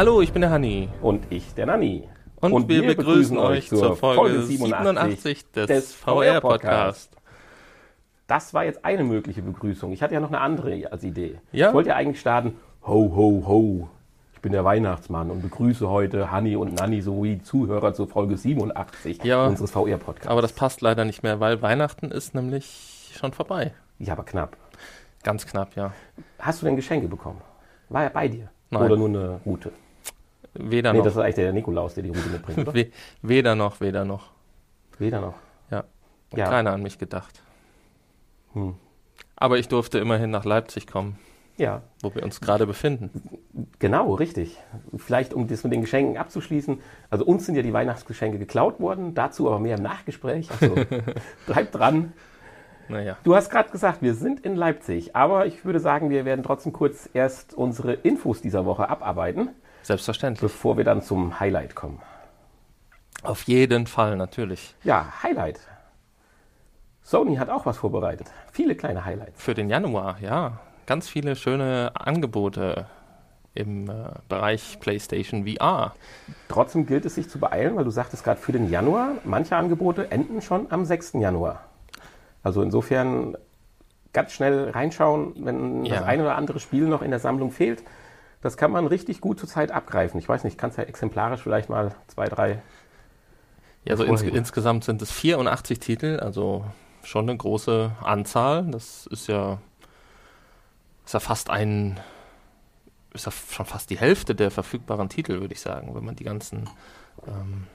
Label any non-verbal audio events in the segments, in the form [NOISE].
Hallo, ich bin der Hanni. Und ich, der Nanni. Und, wir, begrüßen, euch zur Folge 87 des, des VR-Podcasts. Das war jetzt eine mögliche Begrüßung. Ich hatte ja noch eine andere als Idee. Ja? Ich wollte ja eigentlich starten, ho, ho, ho. Ich bin der Weihnachtsmann und begrüße heute Hanni und Nanni sowie Zuhörer zur Folge 87 Ja. unseres VR-Podcasts. Aber das passt leider nicht mehr, weil Weihnachten ist nämlich schon vorbei. Ja, aber knapp. Ganz knapp, ja. Hast du denn Geschenke bekommen? War er bei dir? Nein. Oder nur eine Route? Weder Nee, noch. das ist eigentlich der Nikolaus, der die Route mitbringt? [LAUGHS] We weder noch, weder noch. Weder noch. Ja. Ja. keiner an mich gedacht. Hm. Aber ich durfte immerhin nach Leipzig kommen, Ja, wo wir uns gerade befinden. Genau, richtig. Vielleicht, um das mit den Geschenken abzuschließen. Also uns sind ja die Weihnachtsgeschenke geklaut worden, dazu aber mehr im Nachgespräch. Also [LAUGHS] bleibt dran. Naja. Du hast gerade gesagt, wir sind in Leipzig, aber ich würde sagen, wir werden trotzdem kurz erst unsere Infos dieser Woche abarbeiten, Selbstverständlich. bevor wir dann zum Highlight kommen. Auf jeden Fall, natürlich. Ja, Highlight. Sony hat auch was vorbereitet. Viele kleine Highlights. Für den Januar, ja. Ganz viele schöne Angebote im äh, Bereich PlayStation VR. Trotzdem gilt es sich zu beeilen, weil du sagtest gerade für den Januar, manche Angebote enden schon am 6. Januar. Also insofern ganz schnell reinschauen, wenn Ja. das ein oder andere Spiel noch in der Sammlung fehlt. Das kann man richtig gut zurzeit abgreifen. Ich weiß nicht, kannst ja exemplarisch vielleicht mal zwei, drei. Ja, also ins, insgesamt sind es 84 Titel, also schon eine große Anzahl. Das ist ja, ist ja fast ein, ist ja schon fast die Hälfte der verfügbaren Titel, würde ich sagen, wenn man die ganzen ähm,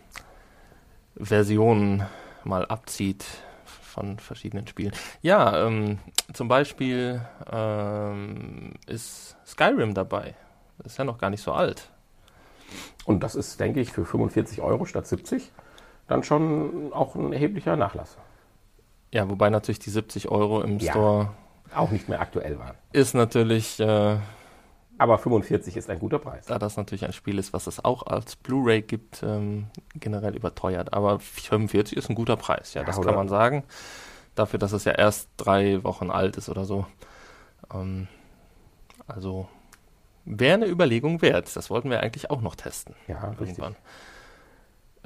Versionen mal abzieht von verschiedenen Spielen. Ja, ähm, zum Beispiel ähm, ist Skyrim dabei. Ist ja noch gar nicht so alt. Und das ist, denke ich, für 45 Euro statt 70 dann schon auch ein erheblicher Nachlass. Ja, wobei natürlich die 70 Euro im Ja. Store Auch nicht mehr aktuell waren. ist natürlich, äh, Aber 45 ist ein guter Preis. da das natürlich ein Spiel ist, was es auch als Blu-ray gibt, ähm, generell überteuert. Aber 45 ist ein guter Preis, ja, Ja, das oder? kann man sagen. Dafür, dass es ja erst drei Wochen alt ist oder so. Ähm, also wäre eine Überlegung wert. Das wollten wir eigentlich auch noch testen. Ja, richtig. Irgendwann.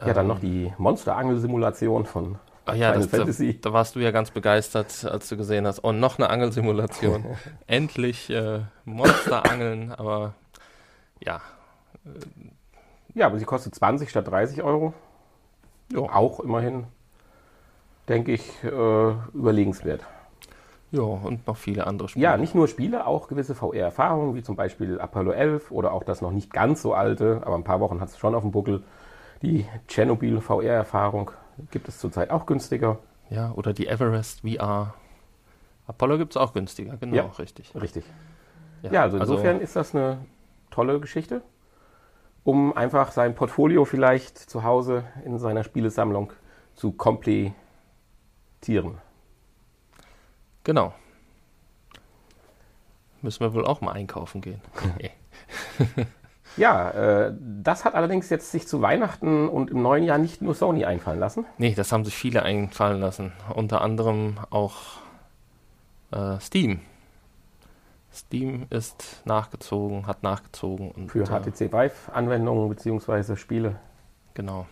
Ja, dann Ähm, noch die Monsterangel-Simulation von Ach ja, das, da, Fantasy. da warst du ja ganz begeistert, als du gesehen hast. Und noch eine Angelsimulation. [LAUGHS] Endlich äh, Monsterangeln, aber ja, Ja, aber sie kostet 20 statt 30 Euro. Ja. Auch immerhin, denke ich, äh, überlegenswert. Ja, und noch viele andere Spiele. Ja, nicht nur Spiele, auch gewisse VR-Erfahrungen, wie zum Beispiel Apollo 11 oder auch das noch nicht ganz so alte, aber ein paar Wochen hat es schon auf dem Buckel. Die Tschernobyl VR-Erfahrung gibt es zurzeit auch günstiger. Ja, oder die Everest VR. Apollo gibt es auch günstiger, genau, Ja. richtig. Richtig. Ja, also insofern ist das eine tolle Geschichte, um einfach sein Portfolio vielleicht zu Hause in seiner Spielesammlung zu komplettieren. Genau. Müssen wir wohl auch mal einkaufen gehen. [LAUGHS] Ja, äh, das hat allerdings jetzt sich zu Weihnachten und im neuen Jahr nicht nur Sony einfallen lassen. nee, das haben sich viele einfallen lassen. Unter anderem auch äh, Steam. Steam ist nachgezogen, hat nachgezogen. Und, Für äh, HTC Vive-Anwendungen bzw. Spiele. Genau.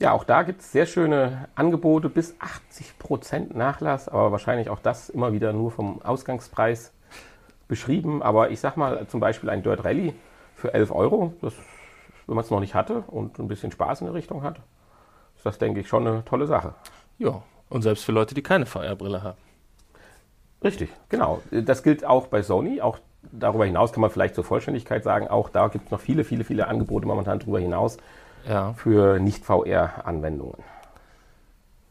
Ja, auch da gibt es sehr schöne Angebote, bis 80% Nachlass, aber wahrscheinlich auch das immer wieder nur vom Ausgangspreis beschrieben. Aber ich sag mal, zum Beispiel ein Dirt Rally für 11 Euro, das, wenn man es noch nicht hatte und ein bisschen Spaß in der Richtung hat, ist das, denke ich, schon eine tolle Sache. Ja, und selbst für Leute, die keine VR-Brille haben. Richtig, genau. Das gilt auch bei Sony. Auch darüber hinaus kann man vielleicht zur Vollständigkeit sagen, auch da gibt es noch viele, viele, viele Angebote momentan darüber hinaus Ja. für Nicht-VR-Anwendungen.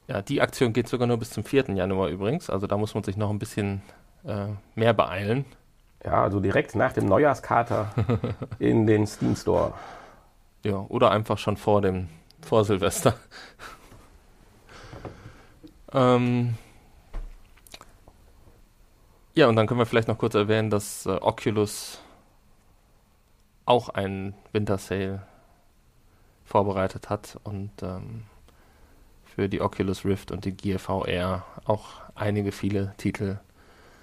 Ja, die Aktion geht sogar nur bis zum 4. Januar übrigens. Also da muss man sich noch ein bisschen äh, mehr beeilen. Ja, also direkt nach dem Neujahrskater [LAUGHS] in den Steam Store. Ja, oder einfach schon vor dem, vor Silvester. [LAUGHS] ähm, ja, und dann können wir vielleicht noch kurz erwähnen, dass äh, Oculus auch einen Winter Sale vorbereitet hat und ähm, für die Oculus Rift und die Gear VR auch einige viele Titel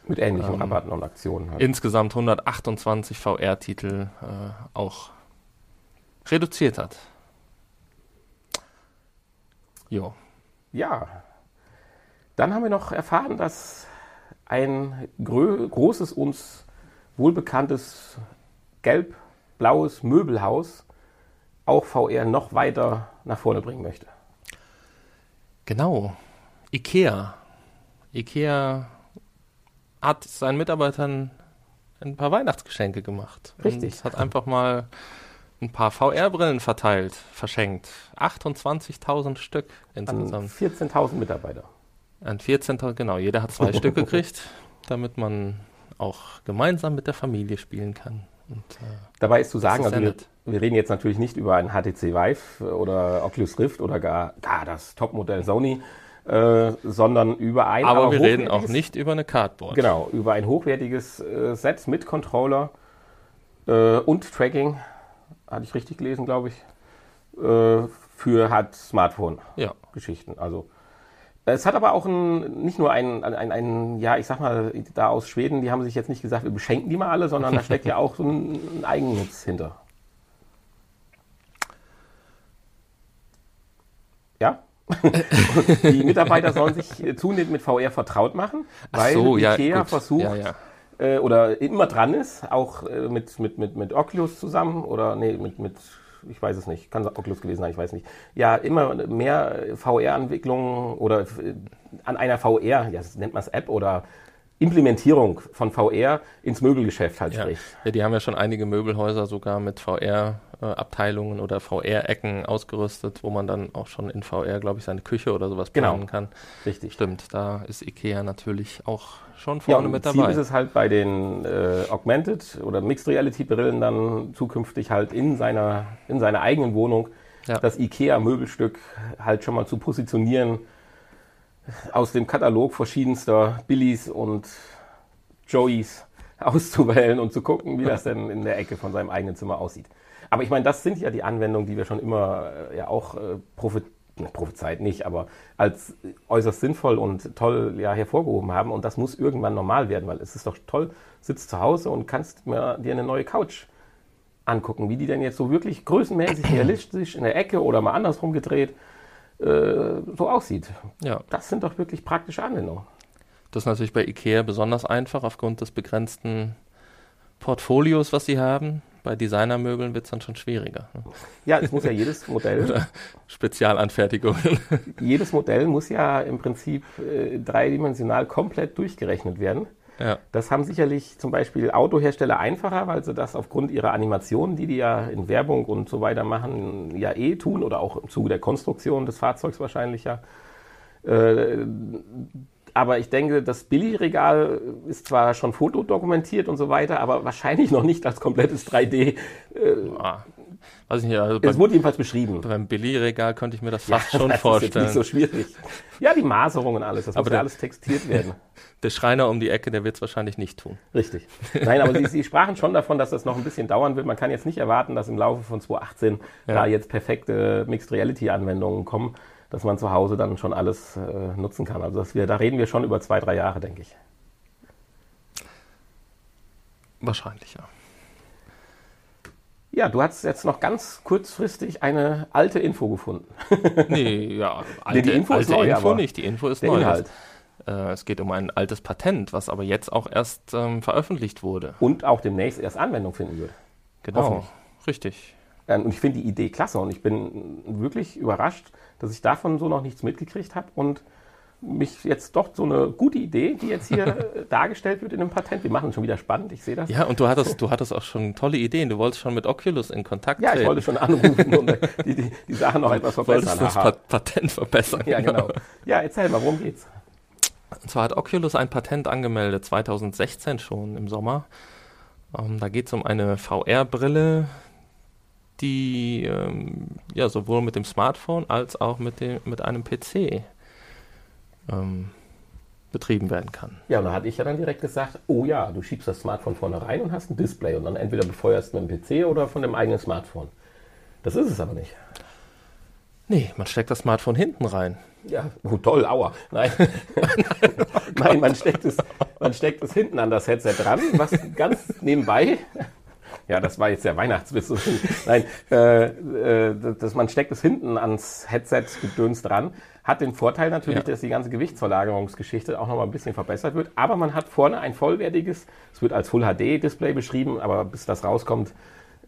Mit ähnlichen Ähm, Rabatten und Aktionen. Halt. Insgesamt 128 VR-Titel äh, auch reduziert hat. Jo. Ja. Dann haben wir noch erfahren, dass ein großes, uns wohlbekanntes gelb-blaues Möbelhaus auch VR noch weiter nach vorne bringen möchte. Genau. IKEA. IKEA hat seinen Mitarbeitern ein paar Weihnachtsgeschenke gemacht. Richtig. Und hat einfach mal ein paar VR-Brillen verteilt, verschenkt. 28.000 Stück insgesamt. 14.000 Mitarbeiter. An 14.000, genau. Jeder hat zwei Stück [LAUGHS] gekriegt, damit man auch gemeinsam mit der Familie spielen kann. Und, äh, Dabei ist zu sagen, ist also wir, wir, reden jetzt natürlich nicht über ein HTC Vive oder Oculus Rift oder gar, gar das Topmodell Sony, äh, sondern über ein. Aber, aber wir reden auch nicht über eine Cardboard. Genau, über ein hochwertiges äh, Set mit Controller äh, und Tracking, hatte ich richtig gelesen, glaube ich, äh, für halt Smartphone-Geschichten. Ja. Also es hat aber auch ein, nicht nur ein, ein, ein, ja, ich sag mal, da aus Schweden, die haben sich jetzt nicht gesagt, wir beschenken die mal alle, sondern da steckt ja auch so ein, ein Eigennutz hinter. Ja? [LAUGHS] die Mitarbeiter sollen sich zunehmend mit VR vertraut machen, weil so, ja, IKEA gut. versucht ja, ja. Äh, oder immer dran ist, auch äh, mit, mit, mit, mit Oculus zusammen oder nee, mit, mit ich weiß es nicht, kann Oculus gewesen sein, ich weiß nicht. Ja, immer mehr VR-Entwicklungen oder äh, an einer VR, ja, nennt man es App oder Implementierung von VR ins Möbelgeschäft halt ja. spricht. Ja, die haben ja schon einige Möbelhäuser sogar mit VR-Abteilungen oder VR-Ecken ausgerüstet, wo man dann auch schon in VR, glaube ich, seine Küche oder sowas Genau. planen kann. Richtig. Stimmt, da ist IKEA natürlich auch schon Ja, vorne und mit Ziel dabei. ist es halt bei den äh, Augmented oder Mixed Reality Brillen dann zukünftig halt in seiner, in seiner eigenen Wohnung Ja. das IKEA-Möbelstück halt schon mal zu positionieren aus dem Katalog verschiedenster Billys und Joeys auszuwählen und zu gucken, wie das [LAUGHS] denn in der Ecke von seinem eigenen Zimmer aussieht. Aber ich meine, das sind ja die Anwendungen, die wir schon immer äh, ja auch äh, ne, prophezeit nicht, aber als äußerst sinnvoll und toll ja hervorgehoben haben. Und das muss irgendwann normal werden, weil es ist doch toll, sitzt zu Hause und kannst mir dir eine neue Couch angucken, wie die denn jetzt so wirklich größenmäßig [CLEARS THROAT] realistisch in der Ecke oder mal andersrum gedreht äh, so aussieht. ja, Das sind doch wirklich praktische Anwendungen. das ist natürlich bei IKEA besonders einfach aufgrund des begrenzten Portfolios, was sie haben. Bei Designermöbeln wird es dann schon schwieriger. Ne? Ja, es muss ja jedes Modell, [LAUGHS] Spezialanfertigungen. [LAUGHS] jedes Modell muss ja im Prinzip äh, dreidimensional komplett durchgerechnet werden. ja, Das haben sicherlich zum Beispiel Autohersteller einfacher, weil sie das aufgrund ihrer Animationen, die die ja in Werbung und so weiter machen, ja eh tun oder auch im Zuge der Konstruktion des Fahrzeugs wahrscheinlich ja. Äh, aber ich denke, das Billigregal ist zwar schon fotodokumentiert und so weiter, aber wahrscheinlich noch nicht als komplettes 3D. ah, weiß ich nicht, also Es wurde jedenfalls beschrieben. beim Billigregal könnte ich mir das fast schon [LAUGHS] das vorstellen. Ist jetzt nicht so schwierig. Ja, die Maserung und alles, das Aber muss ja der- alles textiert werden. [LAUGHS] Der Schreiner um die Ecke, der wird es wahrscheinlich nicht tun. Richtig. Nein, aber [LAUGHS] Sie, Sie sprachen schon davon, dass das noch ein bisschen dauern wird. Man kann jetzt nicht erwarten, dass im Laufe von 2018 Ja. da jetzt perfekte Mixed Reality Anwendungen kommen, dass man zu Hause dann schon alles äh, nutzen kann. Also wir, da reden wir schon über zwei, drei Jahre, denke ich. Wahrscheinlich, ja. Ja, du hast jetzt noch ganz kurzfristig eine alte Info gefunden. [LAUGHS] Nee, ja, alte, die Info ist alte neu, Info nicht. Die Info ist Der neu. Inhalt. Äh, es geht um ein altes Patent, was aber jetzt auch erst ähm, veröffentlicht wurde. Und auch demnächst erst Anwendung finden wird. Genau, richtig. Ähm, Und ich finde die Idee klasse und ich bin wirklich überrascht, dass ich davon so noch nichts mitgekriegt habe und mich jetzt doch so eine gute Idee, die jetzt hier [LAUGHS] dargestellt wird in einem Patent. Wir machen es schon wieder spannend, ich sehe das. Ja, und du hattest, du hattest auch schon tolle Ideen. Du wolltest schon mit Oculus in Kontakt Ja, ich treten. wollte schon anrufen und die, die, die Sache noch etwas Du wolltest verbessern. das Patent verbessern. Ja, genau. Ja, erzähl mal, worum geht's? Und zwar hat Oculus ein Patent angemeldet, 2016 schon im Sommer. Ähm, da geht es um eine VR-Brille, die ähm, ja sowohl mit dem Smartphone als auch mit, dem, mit einem PC ähm, betrieben werden kann. Ja, und da hatte ich ja dann direkt gesagt, oh ja, du schiebst das Smartphone vorne rein und hast ein Display und dann entweder befeuerst mit dem PC oder von dem eigenen Smartphone. Das ist es aber nicht. Nee, man steckt das Smartphone hinten rein. Ja, oh, toll, aua. Nein, [LAUGHS] Nein man, steckt es, man steckt es hinten an das Headset dran, was ganz nebenbei Ja, das war jetzt der Weihnachtswitz. [LAUGHS] Nein, äh, äh, dass man steckt es hinten ans Headset gedöns dran. Hat den Vorteil natürlich, ja. dass die ganze Gewichtsverlagerungsgeschichte auch nochmal ein bisschen verbessert wird. Aber man hat vorne ein vollwertiges, es wird als Full HD Display beschrieben, aber bis das rauskommt,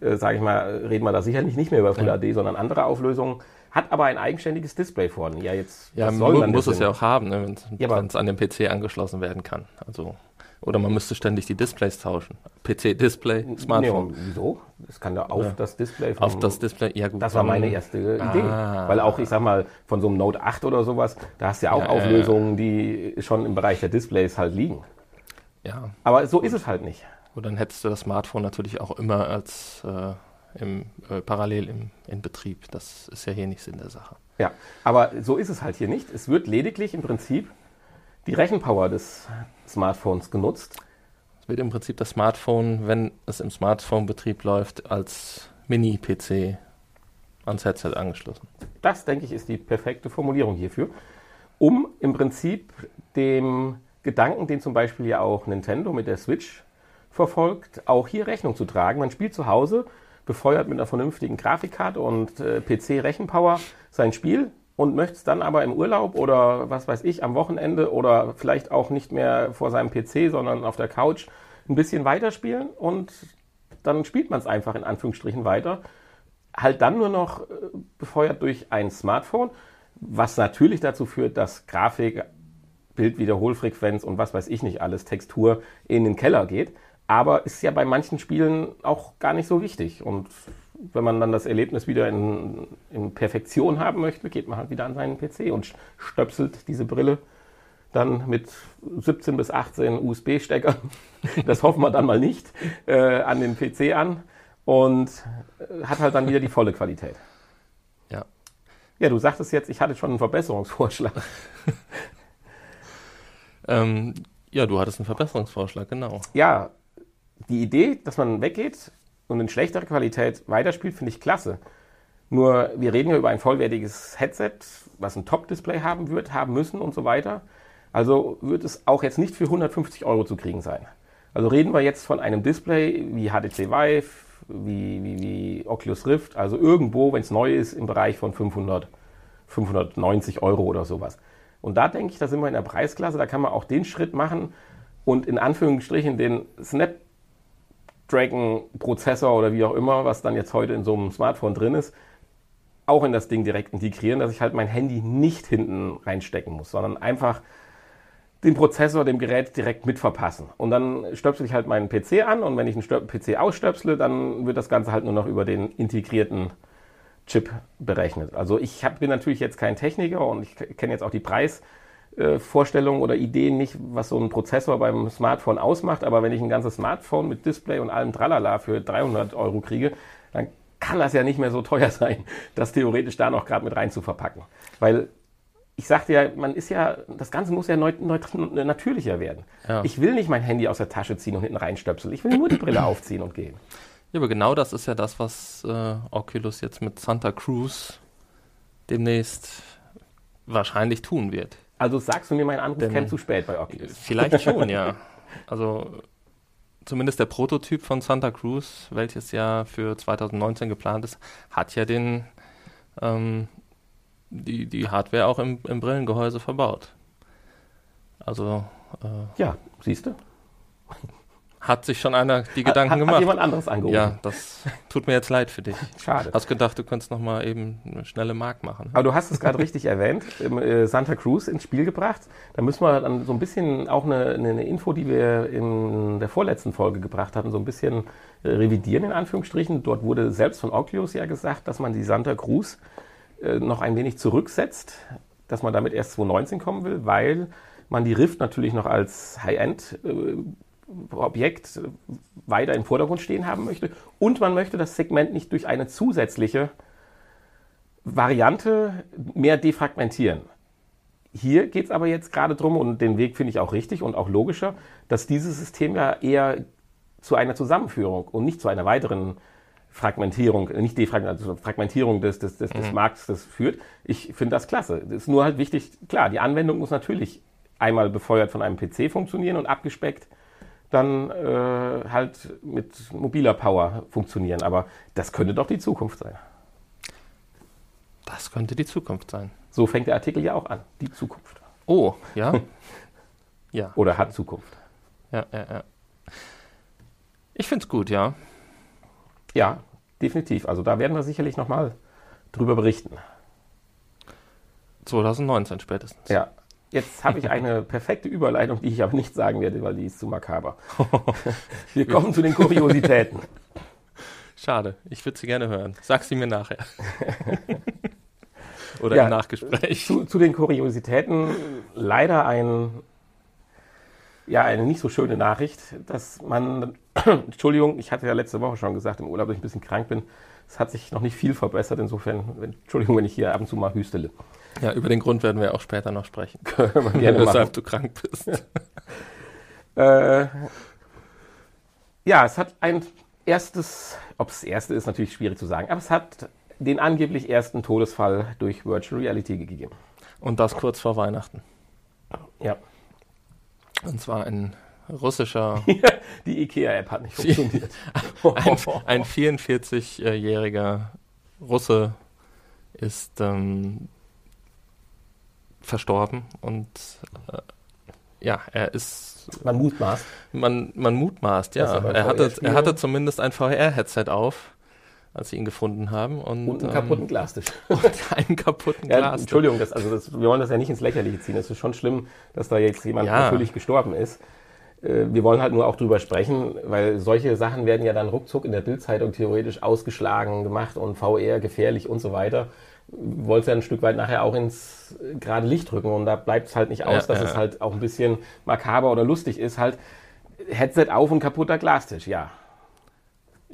äh, sage ich mal, reden wir da sicherlich nicht mehr über Full ja. HD, sondern andere Auflösungen. Hat aber ein eigenständiges Display vorne. Ja, jetzt ja, soll man muss es ja auch haben, ne, wenn es ja, an den PC angeschlossen werden kann. Also oder man müsste ständig die Displays tauschen. PC-Display, Smartphone. Nee, wieso? Es kann ja auf ja. das Display. Vom, auf das Display, ja gut. Das war meine erste Idee. Ah. Weil auch, ich sag mal, von so einem Note 8 oder sowas, da hast du ja auch ja, Auflösungen, die schon im Bereich der Displays halt liegen. Ja. Aber so ist es halt nicht. Und dann hättest du das Smartphone natürlich auch immer als äh, im, äh, parallel im, in Betrieb. Das ist ja hier nicht Sinn der Sache. Ja, aber so ist es halt hier nicht. Es wird lediglich im Prinzip die Rechenpower des Smartphones genutzt. Es wird im Prinzip das Smartphone, wenn es im Smartphone-Betrieb läuft, als Mini-PC ans Headset angeschlossen. Das, denke ich, ist die perfekte Formulierung hierfür, um im Prinzip dem Gedanken, den zum Beispiel ja auch Nintendo mit der Switch verfolgt, auch hier Rechnung zu tragen. Man spielt zu Hause, befeuert mit einer vernünftigen Grafikkarte und äh, PC-Rechenpower sein Spiel, und möchte es dann aber im Urlaub oder was weiß ich, am Wochenende oder vielleicht auch nicht mehr vor seinem PC, sondern auf der Couch ein bisschen weiterspielen und dann spielt man es einfach in Anführungsstrichen weiter. Halt dann nur noch äh, befeuert durch ein Smartphone, was natürlich dazu führt, dass Grafik, Bildwiederholfrequenz und was weiß ich nicht alles, Textur in den Keller geht. Aber ist ja bei manchen Spielen auch gar nicht so wichtig. Und wenn man dann das Erlebnis wieder in, in, Perfektion haben möchte, geht man halt wieder an seinen PC und stöpselt diese Brille dann mit 17 bis 18 USB-Steckern, [LAUGHS] das hoffen wir dann mal nicht, äh, an den PC an und äh, hat halt dann wieder die volle Qualität. Ja. Ja, du sagtest jetzt, ich hatte schon einen Verbesserungsvorschlag. [LAUGHS] ähm, ja, du hattest einen Verbesserungsvorschlag, genau. Ja, die Idee, dass man weggeht und in schlechterer Qualität weiterspielt, finde ich klasse. Nur wir reden ja über ein vollwertiges Headset, was ein Top-Display haben wird, haben müssen und so weiter. Also wird es auch jetzt nicht für 150 Euro zu kriegen sein. Also reden wir jetzt von einem Display wie HTC Vive, wie, wie, wie Oculus Rift, also irgendwo, wenn es neu ist, im Bereich von 500, 590 Euro oder sowas. Und da denke ich, da sind wir in der Preisklasse, da kann man auch den Schritt machen und in Anführungsstrichen den Snap Dragon-Prozessor oder wie auch immer, was dann jetzt heute in so einem Smartphone drin ist, auch in das Ding direkt integrieren, dass ich halt mein Handy nicht hinten reinstecken muss, sondern einfach den Prozessor dem Gerät direkt mit verpassen. Und dann stöpsel ich halt meinen PC an und wenn ich einen PC ausstöpsle, dann wird das Ganze halt nur noch über den integrierten Chip berechnet. Also ich hab, bin natürlich jetzt kein Techniker und ich kenne jetzt auch die Preis- äh, Vorstellungen oder Ideen nicht, was so ein Prozessor beim Smartphone ausmacht, aber wenn ich ein ganzes Smartphone mit Display und allem Tralala für 300 Euro kriege, dann kann das ja nicht mehr so teuer [LAUGHS] sein, das theoretisch da noch gerade mit rein zu verpacken. Weil ich sagte ja, man ist ja, das Ganze muss ja neu, neu, natürlicher werden. Ja. Ich will nicht mein Handy aus der Tasche ziehen und hinten reinstöpseln. Ich will nur die Brille [COUGHS] aufziehen und gehen. Ja, aber genau das ist ja das, was äh, Oculus jetzt mit Santa Cruz demnächst wahrscheinlich tun wird. Also sagst du mir, mein Anruf käme zu spät bei Oculus? [LAUGHS] Vielleicht schon, ja. [LAUGHS] Also zumindest der Prototyp von Santa Cruz, welches ja für 2019 geplant ist, hat ja den ähm, die, die Hardware auch im, im Brillengehäuse verbaut. Also äh, ja, siehst du. Hat sich schon einer die Gedanken hat, gemacht. Hat jemand anderes angerufen? Ja, das tut mir jetzt leid für dich. Schade. Hast gedacht, du könntest noch mal eben eine schnelle Mark machen. Aber du hast es gerade richtig erwähnt, äh, Santa Cruz ins Spiel gebracht. Da müssen wir dann so ein bisschen auch eine, eine, Info, die wir in der vorletzten Folge gebracht hatten, so ein bisschen äh, revidieren in Anführungsstrichen. Dort wurde selbst von Oculus ja gesagt, dass man die Santa Cruz äh, noch ein wenig zurücksetzt, dass man damit erst 2019 kommen will, weil man die Rift natürlich noch als High-End Objekt weiter im Vordergrund stehen haben möchte. Und man möchte das Segment nicht durch eine zusätzliche Variante mehr defragmentieren. Hier geht es aber jetzt gerade darum, und den Weg finde ich auch richtig und auch logischer, dass dieses System ja eher zu einer Zusammenführung und nicht zu einer weiteren Fragmentierung, nicht Defragmentierung, also Fragmentierung des, des, des, mhm. des Markts das führt. Ich finde das klasse. Das ist nur halt wichtig, klar, die Anwendung muss natürlich einmal befeuert von einem PC funktionieren und abgespeckt dann äh, halt mit mobiler Power funktionieren. Aber das könnte doch die Zukunft sein. Das könnte die Zukunft sein. So fängt der Artikel ja auch an. Die Zukunft. Oh, ja? [LAUGHS] ja. Oder hat Zukunft. Ja, ja, ja. Ich finde es gut, ja. Ja, definitiv. Also da werden wir sicherlich nochmal drüber berichten. 2019 spätestens. Ja. Jetzt habe ich eine [LAUGHS] perfekte Überleitung, die ich aber nicht sagen werde, weil die ist zu makaber. [LAUGHS] Wir kommen zu den Kuriositäten. Schade, ich würde sie gerne hören. Sag sie mir nachher. [LAUGHS] Oder Ja, im Nachgespräch. Zu, zu den Kuriositäten leider ein, ja, eine nicht so schöne Nachricht, dass man, [CLEARS THROAT] Entschuldigung, ich hatte ja letzte Woche schon gesagt, im Urlaub, dass ich ein bisschen krank bin. Es hat sich noch nicht viel verbessert, insofern, Entschuldigung, wenn ich hier ab und zu mal hüstele. Ja, über den Grund werden wir auch später noch sprechen. [LAUGHS] Können wir gerne. Weshalb du krank bist. [LAUGHS] Äh, ja, es hat ein erstes, ob es das erste ist, natürlich schwierig zu sagen, aber es hat den angeblich ersten Todesfall durch Virtual Reality gegeben. Und das kurz vor Weihnachten. Ja. Und zwar ein russischer, [LAUGHS] Die IKEA-App hat nicht funktioniert. ein, ein 44-jähriger Russe ist ähm, verstorben und äh, ja, er ist, Man mutmaßt. man, man mutmaßt, ja. er hatte, er hatte zumindest ein VR-Headset auf, als sie ihn gefunden haben. Und, Und einen ähm, kaputten Glastisch. [LAUGHS] und einen kaputten [LAUGHS] Ja, Glas. Entschuldigung, das, also das, wir wollen das ja nicht ins Lächerliche ziehen. Es ist schon schlimm, dass da jetzt jemand Ja. natürlich gestorben ist. Äh, Wir wollen halt nur auch drüber sprechen, weil solche Sachen werden ja dann ruckzuck in der Bildzeitung theoretisch ausgeschlagen gemacht und VR gefährlich und so weiter. Es ja ein Stück weit nachher auch ins gerade Licht rücken und da bleibt es halt nicht aus, Ja, dass ja. es halt auch ein bisschen makaber oder lustig ist. Halt Headset auf und kaputter Glastisch, ja.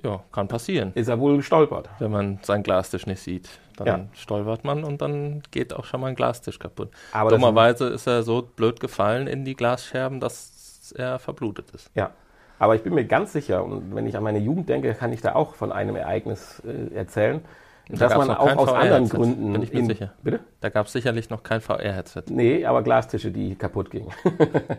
Ja, kann passieren. Ist er wohl gestolpert. Wenn man seinen Glastisch nicht sieht, dann Ja. stolpert man und dann geht auch schon mal ein Glastisch kaputt. Aber Dummerweise ist er so blöd gefallen in die Glasscherben, dass er verblutet ist. Ja, aber ich bin mir ganz sicher, und wenn ich an meine Jugend denke, kann ich da auch von einem Ereignis äh, erzählen, Da dass man auch aus anderen Gründen. bin ich mir sicher. Bitte? Da gab es sicherlich noch kein VR-Headset. Nee, aber Glastische, die kaputt gingen. [LAUGHS]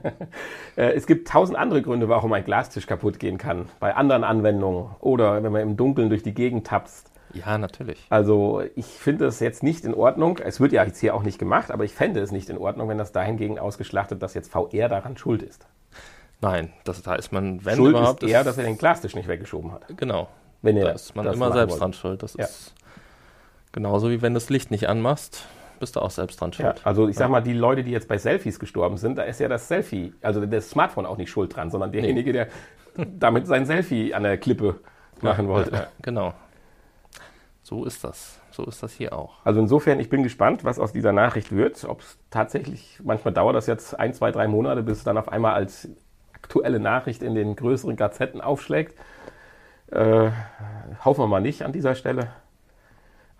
Äh, es gibt tausend andere Gründe, warum ein Glastisch kaputt gehen kann. Bei anderen Anwendungen oder wenn man im Dunkeln durch die Gegend tapst. Ja, natürlich. Also ich finde es jetzt nicht in Ordnung. Es wird ja jetzt hier auch nicht gemacht, aber ich fände es nicht in Ordnung, wenn das dahingegen ausgeschlachtet, dass jetzt VR daran schuld ist. Nein, das, da ist man, wenn schuld überhaupt, ist eher, dass er den Glastisch nicht weggeschoben hat. genau. Wenn Da er ist man das immer selbst wollte. dran schuld. Das Ja. ist genauso wie wenn du das Licht nicht anmachst, bist du auch selbst dran Ja, schuld. also ich sag mal, die Leute, die jetzt bei Selfies gestorben sind, da ist ja das Selfie, also das Smartphone auch nicht schuld dran, sondern derjenige, der damit sein Selfie an der Klippe machen wollte. Ja, ja, genau. So ist das. So ist das hier auch. Also insofern, ich bin gespannt, was aus dieser Nachricht wird. Ob es tatsächlich, manchmal dauert das jetzt ein, zwei, drei Monate, bis es dann auf einmal als aktuelle Nachricht in den größeren Gazetten aufschlägt. Äh, hoffen wir mal nicht an dieser Stelle.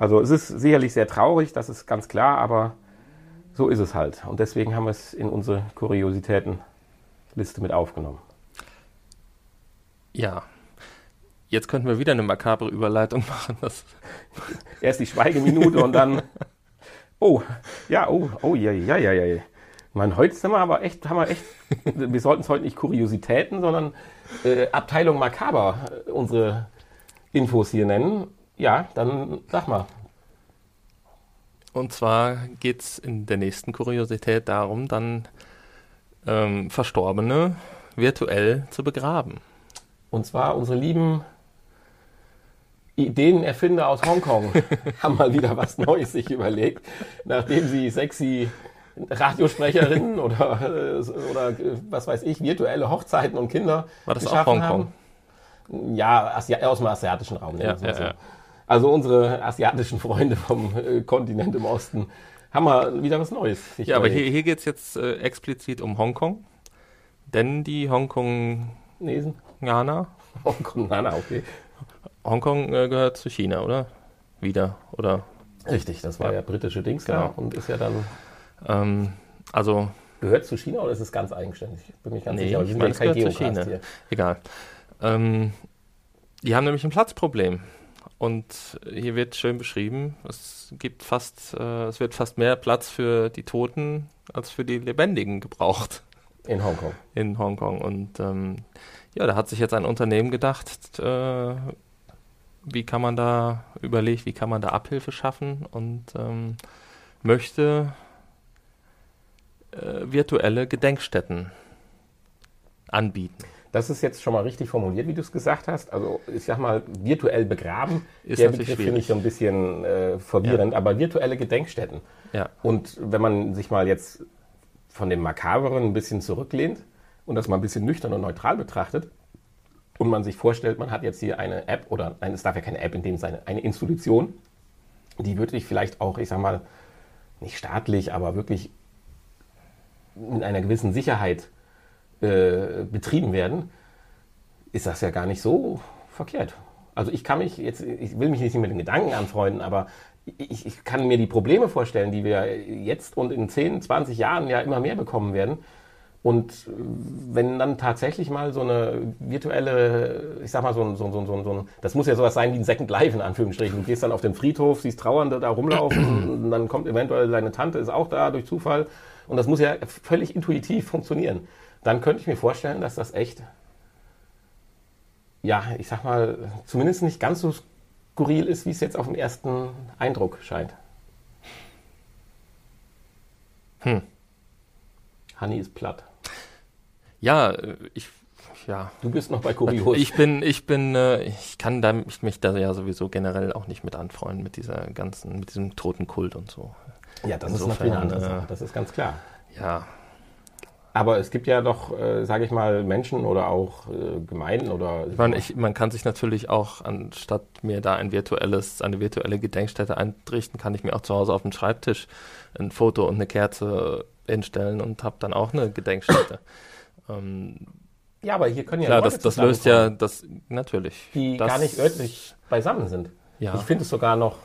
Also es ist sicherlich sehr traurig, das ist ganz klar, aber so ist es halt. Und deswegen haben wir es in unsere Kuriositätenliste mit aufgenommen. Ja. Jetzt könnten wir wieder eine makabre Überleitung [LAUGHS] machen. Das, Erst die Schweigeminute und dann. Oh, ja, oh, oh, ja, ja, ja, ja. Mann, heute sind wir aber echt, haben wir echt, wir sollten es heute nicht Kuriositäten, sondern äh, Abteilung Makaber äh, unsere Infos hier nennen. Ja, dann sag mal. und zwar geht es in der nächsten Kuriosität darum, dann ähm, Verstorbene virtuell zu begraben. Und zwar unsere lieben Ideenerfinder aus Hongkong [LAUGHS] haben mal wieder was Neues sich überlegt, nachdem sie sexy Radiosprecherinnen [LAUGHS] oder, äh, oder äh, was weiß ich, virtuelle Hochzeiten und Kinder War das auch Hongkong? haben. Ja, Asi aus dem asiatischen Raum. Ja, ja, ja. Also unsere asiatischen Freunde vom äh, Kontinent im Osten haben mal wieder was Neues. Ja, aber hier, hier geht es jetzt äh, explizit um Hongkong. Denn die Hongkonganer, Nesen? Hongkong, na, na, okay. Hongkong äh, gehört zu China, oder? Wieder, oder? Richtig, das war Ja. ja, britische Dings Genau. da und ist ja dann Ähm, also, Gehört zu China oder ist es ganz eigenständig? Ich bin mich ganz Nee, sicher. aber ich meine, es gehört zu China. hier. egal. Ähm, die haben nämlich ein Platzproblem. Und hier wird schön beschrieben, es gibt fast, äh, es wird fast mehr Platz für die Toten als für die Lebendigen gebraucht. In Hongkong. In Hongkong. Und ähm, ja, da hat sich jetzt ein Unternehmen gedacht, äh, wie kann man da überlegt, wie kann man da Abhilfe schaffen und ähm, möchte äh, virtuelle Gedenkstätten anbieten. Das ist jetzt schon mal richtig formuliert, wie du es gesagt hast. Also ich sag mal, virtuell begraben, Ist der Begriff finde ich so ein bisschen äh, verwirrend, aber virtuelle Gedenkstätten. Ja. Und wenn man sich mal jetzt von dem Makaberen ein bisschen zurücklehnt und das mal ein bisschen nüchtern und neutral betrachtet und man sich vorstellt, man hat jetzt hier eine App oder nein, es darf ja keine App in dem Sinne, eine Institution, die wirklich vielleicht auch, ich sag mal, nicht staatlich, aber wirklich in einer gewissen Sicherheit äh, betrieben werden, ist das ja gar nicht so verkehrt. Also ich kann mich jetzt, ich will mich nicht mit den Gedanken anfreunden, aber ich, ich kann mir die Probleme vorstellen, die wir jetzt und in 10, 20 Jahren ja immer mehr bekommen werden. Und wenn dann tatsächlich mal so eine virtuelle, ich sag mal, so ein, so ein, so ein, so ein das muss ja sowas sein wie ein Second Life in Anführungsstrichen. Du gehst dann auf den Friedhof, siehst Trauernde da rumlaufen und dann kommt eventuell deine Tante, ist auch da durch Zufall. Und das muss ja völlig intuitiv funktionieren. Dann könnte ich mir vorstellen, dass das echt, ja, ich sag mal, zumindest nicht ganz so skurril ist, wie es jetzt auf den ersten Eindruck scheint. Hm. Honey ist platt. Ja, ich, ja. Du bist noch bei Kurios. Ich bin, ich bin, äh, ich kann da, ich mich da ja sowieso generell auch nicht mit anfreunden, mit dieser ganzen, mit diesem toten Kult und so. ja, das insofern, ist natürlich eine andere äh, Sache, das ist ganz klar. Ja, Aber es gibt ja doch, äh, sage ich mal, Menschen oder auch äh, Gemeinden oder. ich meine, ich, man kann sich natürlich auch, anstatt mir da ein virtuelles, eine virtuelle Gedenkstätte einrichten, kann ich mir auch zu Hause auf dem Schreibtisch ein Foto und eine Kerze hinstellen und habe dann auch eine Gedenkstätte. [CLEARS THROAT] ähm, ja, aber hier können ja klar, Leute das, das löst ja, das, natürlich. die das, gar nicht örtlich beisammen sind. Ja. Ich finde es sogar noch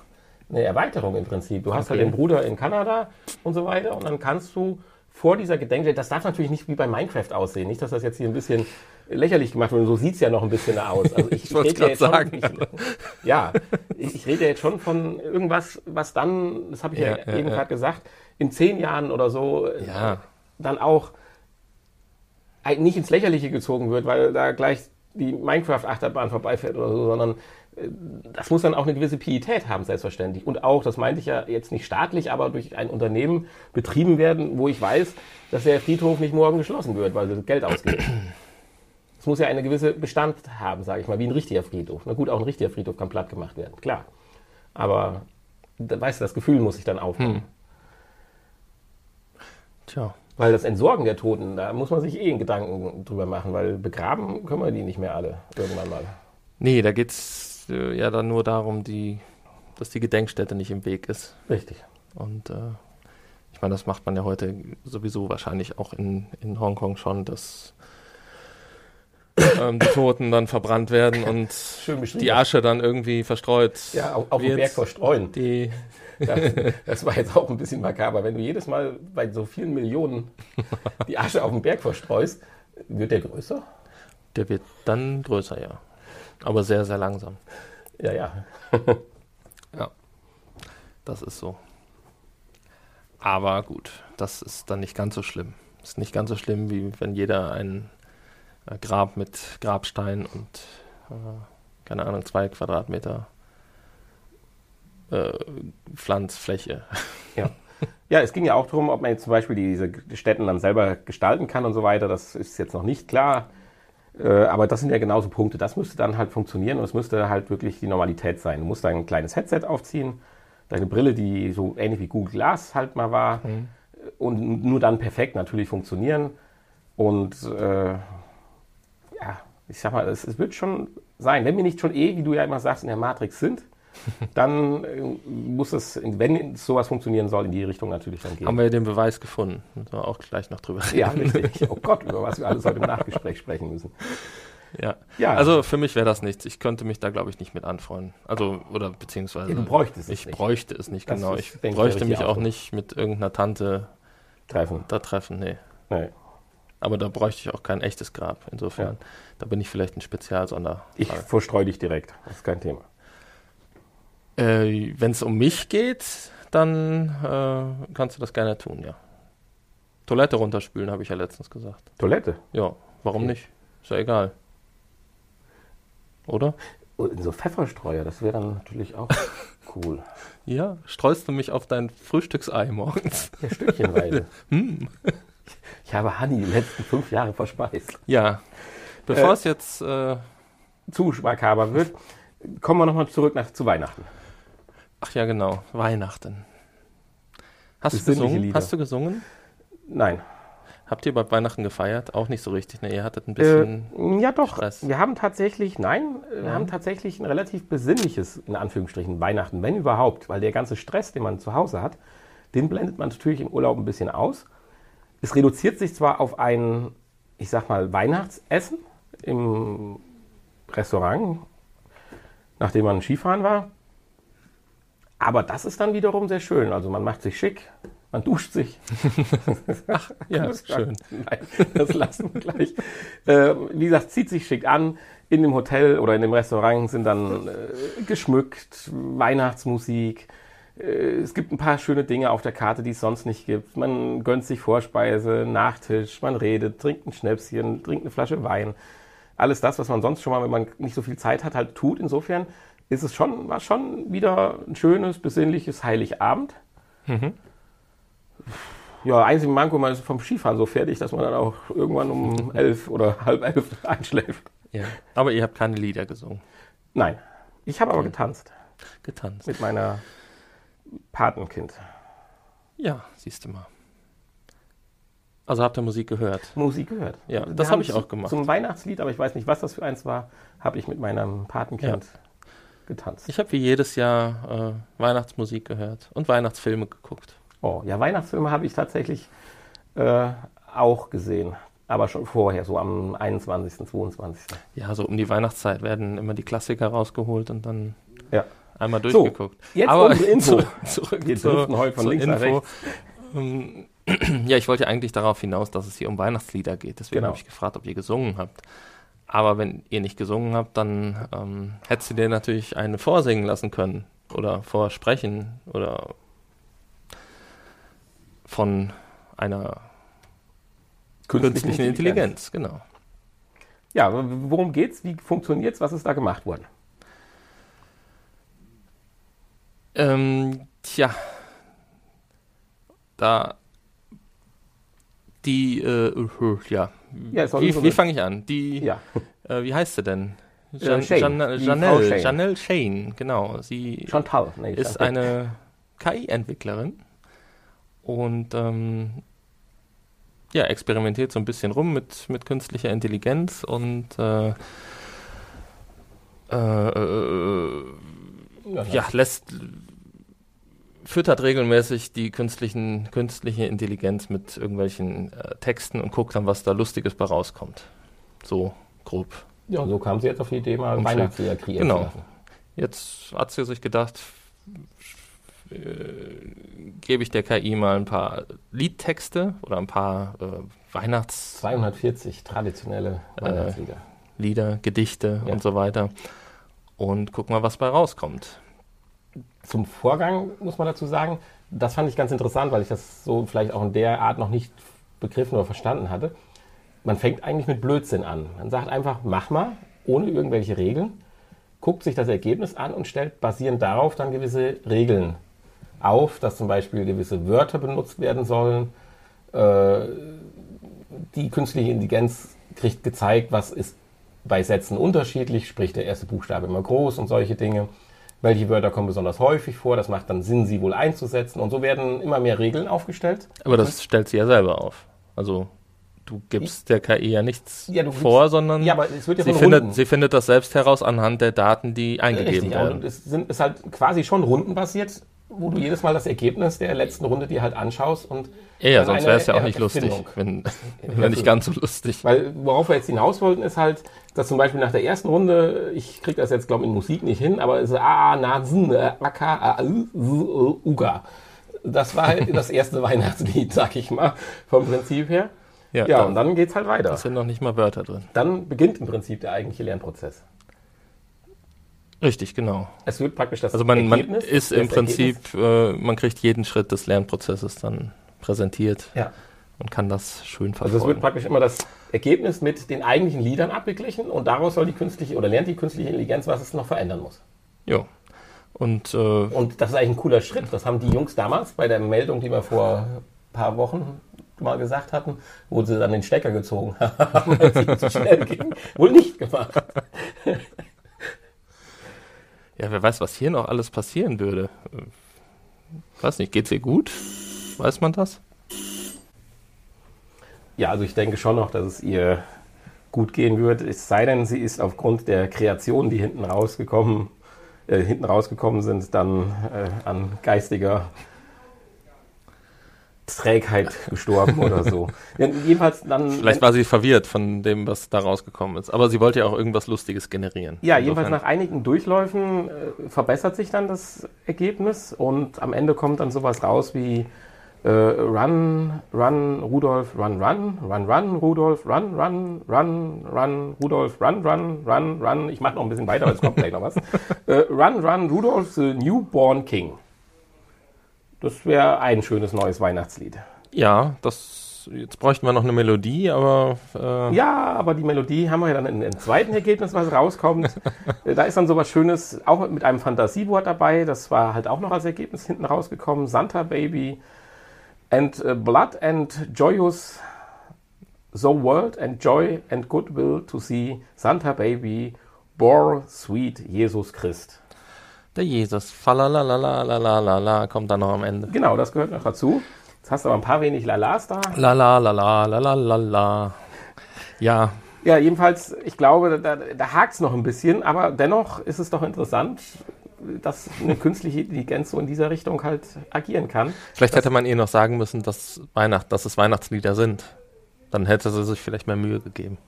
eine Erweiterung im Prinzip. Du hast Okay. halt den Bruder in Kanada und so weiter und dann kannst du vor dieser Gedenkstätte, das darf natürlich nicht wie bei Minecraft aussehen, nicht, dass das jetzt hier ein bisschen lächerlich gemacht wird, und so sieht es ja noch ein bisschen aus. Also [LAUGHS] ich, Ich wollte ja jetzt sagen. Schon, [LAUGHS] ich, ja, ich, ich rede ja jetzt schon von irgendwas, was dann, das habe ich ja, Ja, ja, eben gerade gesagt, in zehn Jahren oder so äh, Ja. dann auch halt nicht ins Lächerliche gezogen wird, weil da gleich die Minecraft-Achterbahn vorbeifährt oder so, sondern äh, das muss dann auch eine gewisse Pietät haben, selbstverständlich. Und auch, das meinte ich ja jetzt nicht staatlich, aber durch ein Unternehmen betrieben werden, wo ich weiß, dass der Friedhof nicht morgen geschlossen wird, weil das Geld ausgeht. Es muss ja eine gewisse Bestand haben, sage ich mal, wie ein richtiger Friedhof. Na gut, auch ein richtiger Friedhof kann platt gemacht werden, klar. Aber, weißt du, das Gefühl muss sich dann aufbauen. Tja. Weil das Entsorgen der Toten, da muss man sich eh einen Gedanken drüber machen, weil begraben können wir die nicht mehr alle irgendwann mal. Nee, da geht's äh, ja dann nur darum, die, dass die Gedenkstätte nicht im Weg ist. Richtig. Und äh, ich meine, das macht man ja heute sowieso wahrscheinlich auch in, in Hongkong schon, dass [COUGHS] ähm, die Toten dann verbrannt werden und die Asche dann irgendwie verstreut. ja, auf, auf dem. Berg verstreuen. Die, [LAUGHS] Das, das war jetzt auch ein bisschen makaber. Wenn du jedes Mal bei so vielen Millionen [LAUGHS] die Asche auf dem Berg verstreust, wird der größer? der wird dann größer, ja. Aber sehr, sehr langsam. Ja, ja. [LAUGHS] Ja, das ist so. Aber gut, das ist dann nicht ganz so schlimm. Ist nicht ganz so schlimm, wie wenn jeder ein äh, Grab mit Grabstein und, äh, keine Ahnung, zwei Quadratmeter äh, Pflanzfläche. [LAUGHS] Ja. ja, es ging ja auch darum, ob man jetzt zum Beispiel diese Städten dann selber gestalten kann und so weiter. Das ist jetzt noch nicht klar. Äh, aber das sind ja genauso Punkte. Das müsste dann halt funktionieren und es müsste halt wirklich die Normalität sein. Du musst ein kleines Headset aufziehen, deine Brille, die so ähnlich wie Google Glass halt mal war, und nur dann perfekt natürlich funktionieren. Und äh, ja, ich sag mal, es, es wird schon sein. Wenn wir nicht schon eh, wie du ja immer sagst, in der Matrix sind, [LAUGHS] dann äh, muss es, wenn sowas funktionieren soll, in die Richtung natürlich dann gehen. Haben wir ja den Beweis gefunden. Müssen wir auch gleich noch drüber reden. ja, richtig. [LAUGHS] Oh Gott, über was wir alles heute im Nachgespräch sprechen müssen. Ja. Ja. Also für mich wäre das nichts. Ich könnte mich da, glaube ich, nicht mit anfreunden. Also, oder beziehungsweise. Ja, du bräuchtest es Ich nicht. bräuchte es nicht, Das genau. ist, Ich bräuchte mich auch Ausdruck. nicht mit irgendeiner Tante Treffen. da treffen, nee. Nee. Aber da bräuchte ich auch kein echtes Grab. Insofern, Ja. da bin ich vielleicht ein Spezialsonder. Ich verstreue dich direkt. Das ist kein Thema. Äh, Wenn es um mich geht, dann äh, kannst du das gerne tun, ja. Toilette runterspülen, habe ich ja letztens gesagt. Toilette. Ja, warum Okay. nicht? Ist ja egal. Oder? Und in so Pfefferstreuer, das wäre dann natürlich auch [LAUGHS] cool. Ja, streust du mich auf dein Frühstücksei morgens? Ja, stückchenweise. [LAUGHS] Hm. Ich habe Hanni die letzten fünf Jahre verspeist. Ja. Bevor Äh, es jetzt, äh, Zu makaber wird, kommen wir nochmal zurück nach, zu Weihnachten. Ach ja genau, Weihnachten. Hast du gesungen? Lieder. Hast du gesungen? Nein. Habt ihr bei Weihnachten gefeiert? Auch nicht so richtig. Ne, ihr hattet ein Äh, bisschen. ja, doch. Stress. Wir haben tatsächlich, nein, äh, wir Nein? haben tatsächlich ein relativ besinnliches, in Anführungsstrichen, Weihnachten, wenn überhaupt, weil der ganze Stress, den man zu Hause hat, den blendet man natürlich im Urlaub ein bisschen aus. Es reduziert sich zwar auf ein, ich sag mal, Weihnachtsessen im Restaurant, nachdem man Skifahren war, aber das ist dann wiederum sehr schön. Also man macht sich schick, man duscht sich. [LAUGHS] [LAUGHS] ja, Das- schön. Nein, das lassen wir gleich. Äh, wie gesagt, zieht sich schick an. In dem Hotel oder in dem Restaurant sind dann äh, geschmückt, Weihnachtsmusik. Äh, es gibt ein paar schöne Dinge auf der Karte, die es sonst nicht gibt. Man gönnt sich Vorspeise, Nachtisch, man redet, trinkt ein Schnäpschen, trinkt eine Flasche Wein. Alles das, was man sonst schon mal, wenn man nicht so viel Zeit hat, halt tut. Insofern ist es schon, war schon wieder ein schönes, besinnliches Heiligabend. Mhm. Ja, einzig Manko, man ist vom Skifahren so fertig, dass man dann auch irgendwann um elf oder [LAUGHS] halb elf [LAUGHS] einschläft. Ja. Aber ihr habt keine Lieder gesungen. Nein, ich habe aber getanzt Getanzt. mit meiner Patenkind. Ja, siehst du mal. Also habt ihr Musik gehört? Musik gehört. Ja, das habe ich auch gemacht. Zum Weihnachtslied, aber ich weiß nicht, was das für eins war, habe ich mit meinem Patenkind getanzt. Ich habe wie jedes Jahr äh, Weihnachtsmusik gehört und Weihnachtsfilme geguckt. Oh, ja, Weihnachtsfilme habe ich tatsächlich äh, auch gesehen. Aber schon vorher, so am 21., 22. Ja, so um die Weihnachtszeit werden immer die Klassiker rausgeholt und dann Ja. einmal So, durchgeguckt. jetzt Aber unsere [LAUGHS] Info. zu- zurück Wir zur, heute von zur links Info. Ähm, [CLEARS THROAT] Ja, ich wollte eigentlich darauf hinaus, dass es hier um Weihnachtslieder geht. Deswegen Genau. habe ich gefragt, ob ihr gesungen habt. Aber wenn ihr nicht gesungen habt, dann ähm, hättest du dir natürlich eine vorsingen lassen können oder vorsprechen oder von einer künstlichen Intelligenz, genau. Ja, worum geht's? Wie funktioniert's? Was ist da gemacht worden? Ähm, tja, da die, äh, uh, ja, Ja, es soll wie, wie fange ich an? Die, Ja, [LAUGHS] äh, wie heißt sie denn? Äh, Jan, Shane, Jan, Janelle, Shane. Janelle Shane, genau. Sie Chantal. Nee, ist eine KI-Entwicklerin und ähm, ja, experimentiert so ein bisschen rum mit, mit künstlicher Intelligenz und äh, äh, äh, ja, lässt füttert regelmäßig die künstlichen, künstliche Intelligenz mit irgendwelchen äh, Texten und guckt dann, was da Lustiges bei rauskommt. So grob. ja, so kam sie jetzt auf die Idee, mal Weihnachtslieder kreieren Genau. zu lassen. Jetzt hat sie sich gedacht, äh, gebe ich der KI mal ein paar Liedtexte oder ein paar äh, Weihnachtslieder, 240 traditionelle Weihnachtslieder. Gedichte Ja. und so weiter und guck mal, was bei rauskommt. Zum Vorgang muss man dazu sagen, das fand ich ganz interessant, weil ich das so vielleicht auch in der Art noch nicht begriffen oder verstanden hatte. Man fängt eigentlich mit Blödsinn an. Man sagt einfach, mach mal, ohne irgendwelche Regeln, guckt sich das Ergebnis an und stellt basierend darauf dann gewisse Regeln auf, dass zum Beispiel gewisse Wörter benutzt werden sollen. Äh, die künstliche Intelligenz kriegt gezeigt, was ist bei Sätzen unterschiedlich, sprich der erste Buchstabe immer groß und solche Dinge. Welche Wörter kommen besonders häufig vor? Das macht dann Sinn, sie wohl einzusetzen. Und so werden immer mehr Regeln aufgestellt. Aber das stellt sie ja selber auf. Also du gibst der KI ja nichts Ja, du gibst- vor, sondern Ja, sie, findet, Runden. sie findet das selbst heraus anhand der Daten, die eingegeben Richtig, wurden. und es sind, ist halt quasi schon rundenbasiert, wo du jedes Mal das Ergebnis der letzten Runde dir halt anschaust und Ja, sonst wäre es ja auch nicht lustig, wenn, [LAUGHS] wenn nicht ganz so lustig. Weil worauf wir jetzt hinaus wollten, ist halt, dass zum Beispiel nach der ersten Runde, ich kriege das jetzt glaube ich in Musik nicht hin, aber es ist A, A, Na, Zn, A, K, A, Ü, S, Ö, Uga. Das war halt das erste [LAUGHS] Weihnachtslied, sag ich mal, vom Prinzip her. Ja, Ja, da und dann geht's halt weiter. sind noch nicht mal Wörter drin. Dann beginnt im Prinzip der eigentliche Lernprozess. Richtig, genau. Es wird praktisch das Also man, man Ergebnis, ist das im Prinzip, äh, man kriegt jeden Schritt des Lernprozesses dann präsentiert Ja. und kann das schön verfolgen. Also es wird praktisch immer das Ergebnis mit den eigentlichen Liedern abgeglichen und daraus soll die künstliche oder lernt die künstliche Intelligenz, was es noch verändern muss. Ja. Und, äh, und das ist eigentlich ein cooler Schritt. Das haben die Jungs damals bei der Meldung, die wir vor ein paar Wochen mal gesagt hatten, wo sie dann den Stecker gezogen [LAUGHS] haben, weil es zu schnell ging, wohl nicht gemacht. ja, wer weiß, was hier noch alles passieren würde. Weiß nicht, geht's ihr gut? Weiß man das? Ja, also ich denke schon noch, dass es ihr gut gehen wird. Es sei denn, sie ist aufgrund der Kreationen, die hinten rausgekommen, äh, hinten rausgekommen sind, dann äh, an geistiger Trägheit gestorben [LAUGHS] oder so. jedenfalls dann. Vielleicht war sie verwirrt von dem, was da rausgekommen ist. Aber sie wollte ja auch irgendwas Lustiges generieren. Ja, Insofern. jedenfalls nach einigen Durchläufen äh, verbessert sich dann das Ergebnis und am Ende kommt dann sowas raus wie äh, Run, Run, Rudolf, Run, Run, Run, Run, Rudolf, Run, Run, Run, Run, Rudolf, Run, Run, Run, Run. Ich mache noch ein bisschen weiter, es kommt gleich noch was. Äh, run, Run, Rudolf, the Newborn King. Das wäre ein schönes neues Weihnachtslied. Ja, das. Jetzt bräuchten wir noch eine Melodie, aber. Äh ja, aber die Melodie haben wir ja dann im, im zweiten Ergebnis, was rauskommt. da ist dann sowas Schönes, auch mit einem Fantasiewort dabei. Das war halt auch noch als Ergebnis hinten rausgekommen. Santa Baby And uh, blood and joyous the world and joy and goodwill to see Santa Baby bore sweet Jesus Christ. Der Jesus, falalalalala, kommt dann noch am Ende. Genau, das gehört noch dazu. Jetzt hast du aber ein paar wenig Lalas da. Lalalalalala. Ja. Ja, jedenfalls, ich glaube, da, da hakt es noch ein bisschen, aber dennoch ist es doch interessant, dass eine künstliche Intelligenz so in dieser Richtung halt agieren kann. Vielleicht hätte man ihr noch sagen müssen, dass, Weihnacht, dass es Weihnachtslieder sind. Dann hätte sie sich vielleicht mehr Mühe gegeben.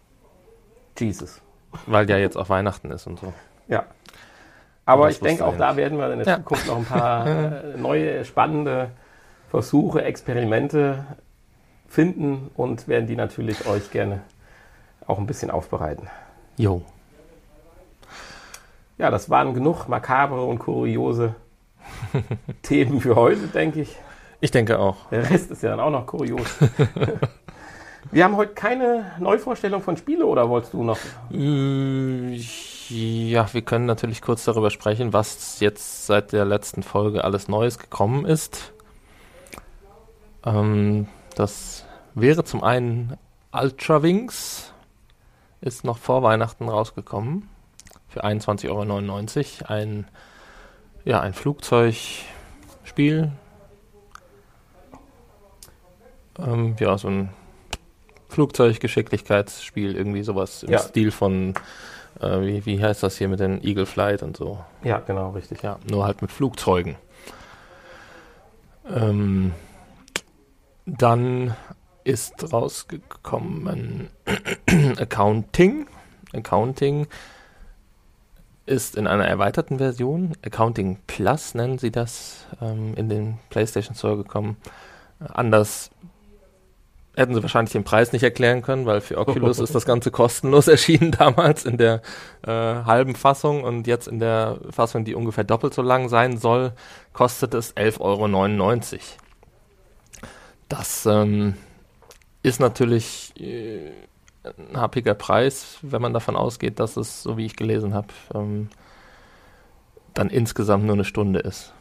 Jesus. Weil ja jetzt auch Weihnachten ist und so. Ja. Aber ich denke, auch da werden wir in der ja. Zukunft noch ein paar [LAUGHS] äh, neue, spannende Versuche, Experimente finden und werden die natürlich euch gerne auch ein bisschen aufbereiten. Jo. Ja, das waren genug makabre und kuriose [LAUGHS] Themen für heute, denke ich. Ich denke auch. Der Rest ist ja dann auch noch kurios. [LAUGHS] Wir haben heute keine Neuvorstellung von Spiele oder wolltest du noch? Äh, ja, wir können natürlich kurz darüber sprechen, was jetzt seit der letzten Folge alles Neues gekommen ist. Ähm, das wäre zum einen Ultra Wings, ist noch vor Weihnachten rausgekommen. Für 21,99 Euro. Ein, ja, ein Flugzeugspiel. Ähm, ja, so ein Flugzeuggeschicklichkeitsspiel, irgendwie sowas im ja. Stil von äh, wie, wie heißt das hier mit den Eagle Flight und so? Ja, genau, richtig. Ja, nur halt mit Flugzeugen. Ähm, dann ist rausgekommen [CLEARS THROAT] Accounting. Accounting ist in einer erweiterten Version, Accounting Plus nennen sie das, ähm, in den PlayStation Store gekommen. Anders hätten sie wahrscheinlich den Preis nicht erklären können, weil für Oculus [LAUGHS] ist das Ganze kostenlos [LAUGHS] erschienen damals in der äh, halben Fassung und jetzt in der Fassung, die ungefähr doppelt so lang sein soll, kostet es 11,99 Euro. Das ähm, ist natürlich äh, ein happiger Preis, wenn man davon ausgeht, dass es, so wie ich gelesen habe, ähm, dann insgesamt nur eine Stunde ist.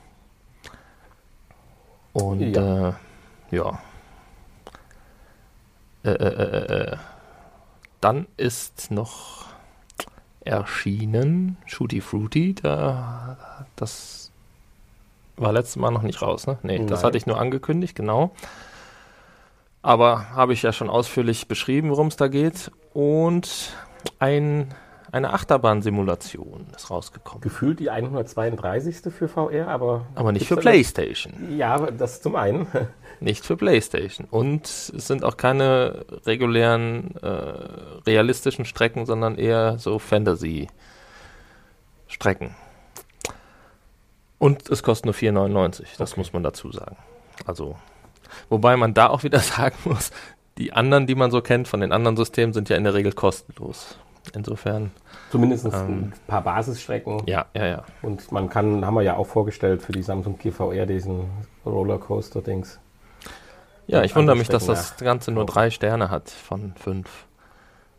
Und ja, äh, ja äh, äh, äh, äh, dann ist noch erschienen Shooty Fruity. Da, das war letztes Mal noch nicht raus, ne? Nee, Nein. das hatte ich nur angekündigt, genau. Aber habe ich ja schon ausführlich beschrieben, worum es da geht. Und ein eine Achterbahnsimulation ist rausgekommen. Gefühlt die 132. für VR, aber. Aber nicht für PlayStation. Ja, das zum einen. [LAUGHS] Nicht für PlayStation. Und es sind auch keine regulären, äh, realistischen Strecken, sondern eher so Fantasy-Strecken. Und es kostet nur 4,99. Das okay. muss man dazu sagen. Also, wobei man da auch wieder [LAUGHS] sagen muss, die anderen, die man so kennt von den anderen Systemen, sind ja in der Regel kostenlos. Insofern. Zumindest ähm, ein paar Basisstrecken. Ja, ja, ja. Und man kann, haben wir ja auch vorgestellt für die Samsung GVR diesen Rollercoaster-Dings. Ja, ich wundere mich, dass das Ganze nur drei Sterne hat von fünf.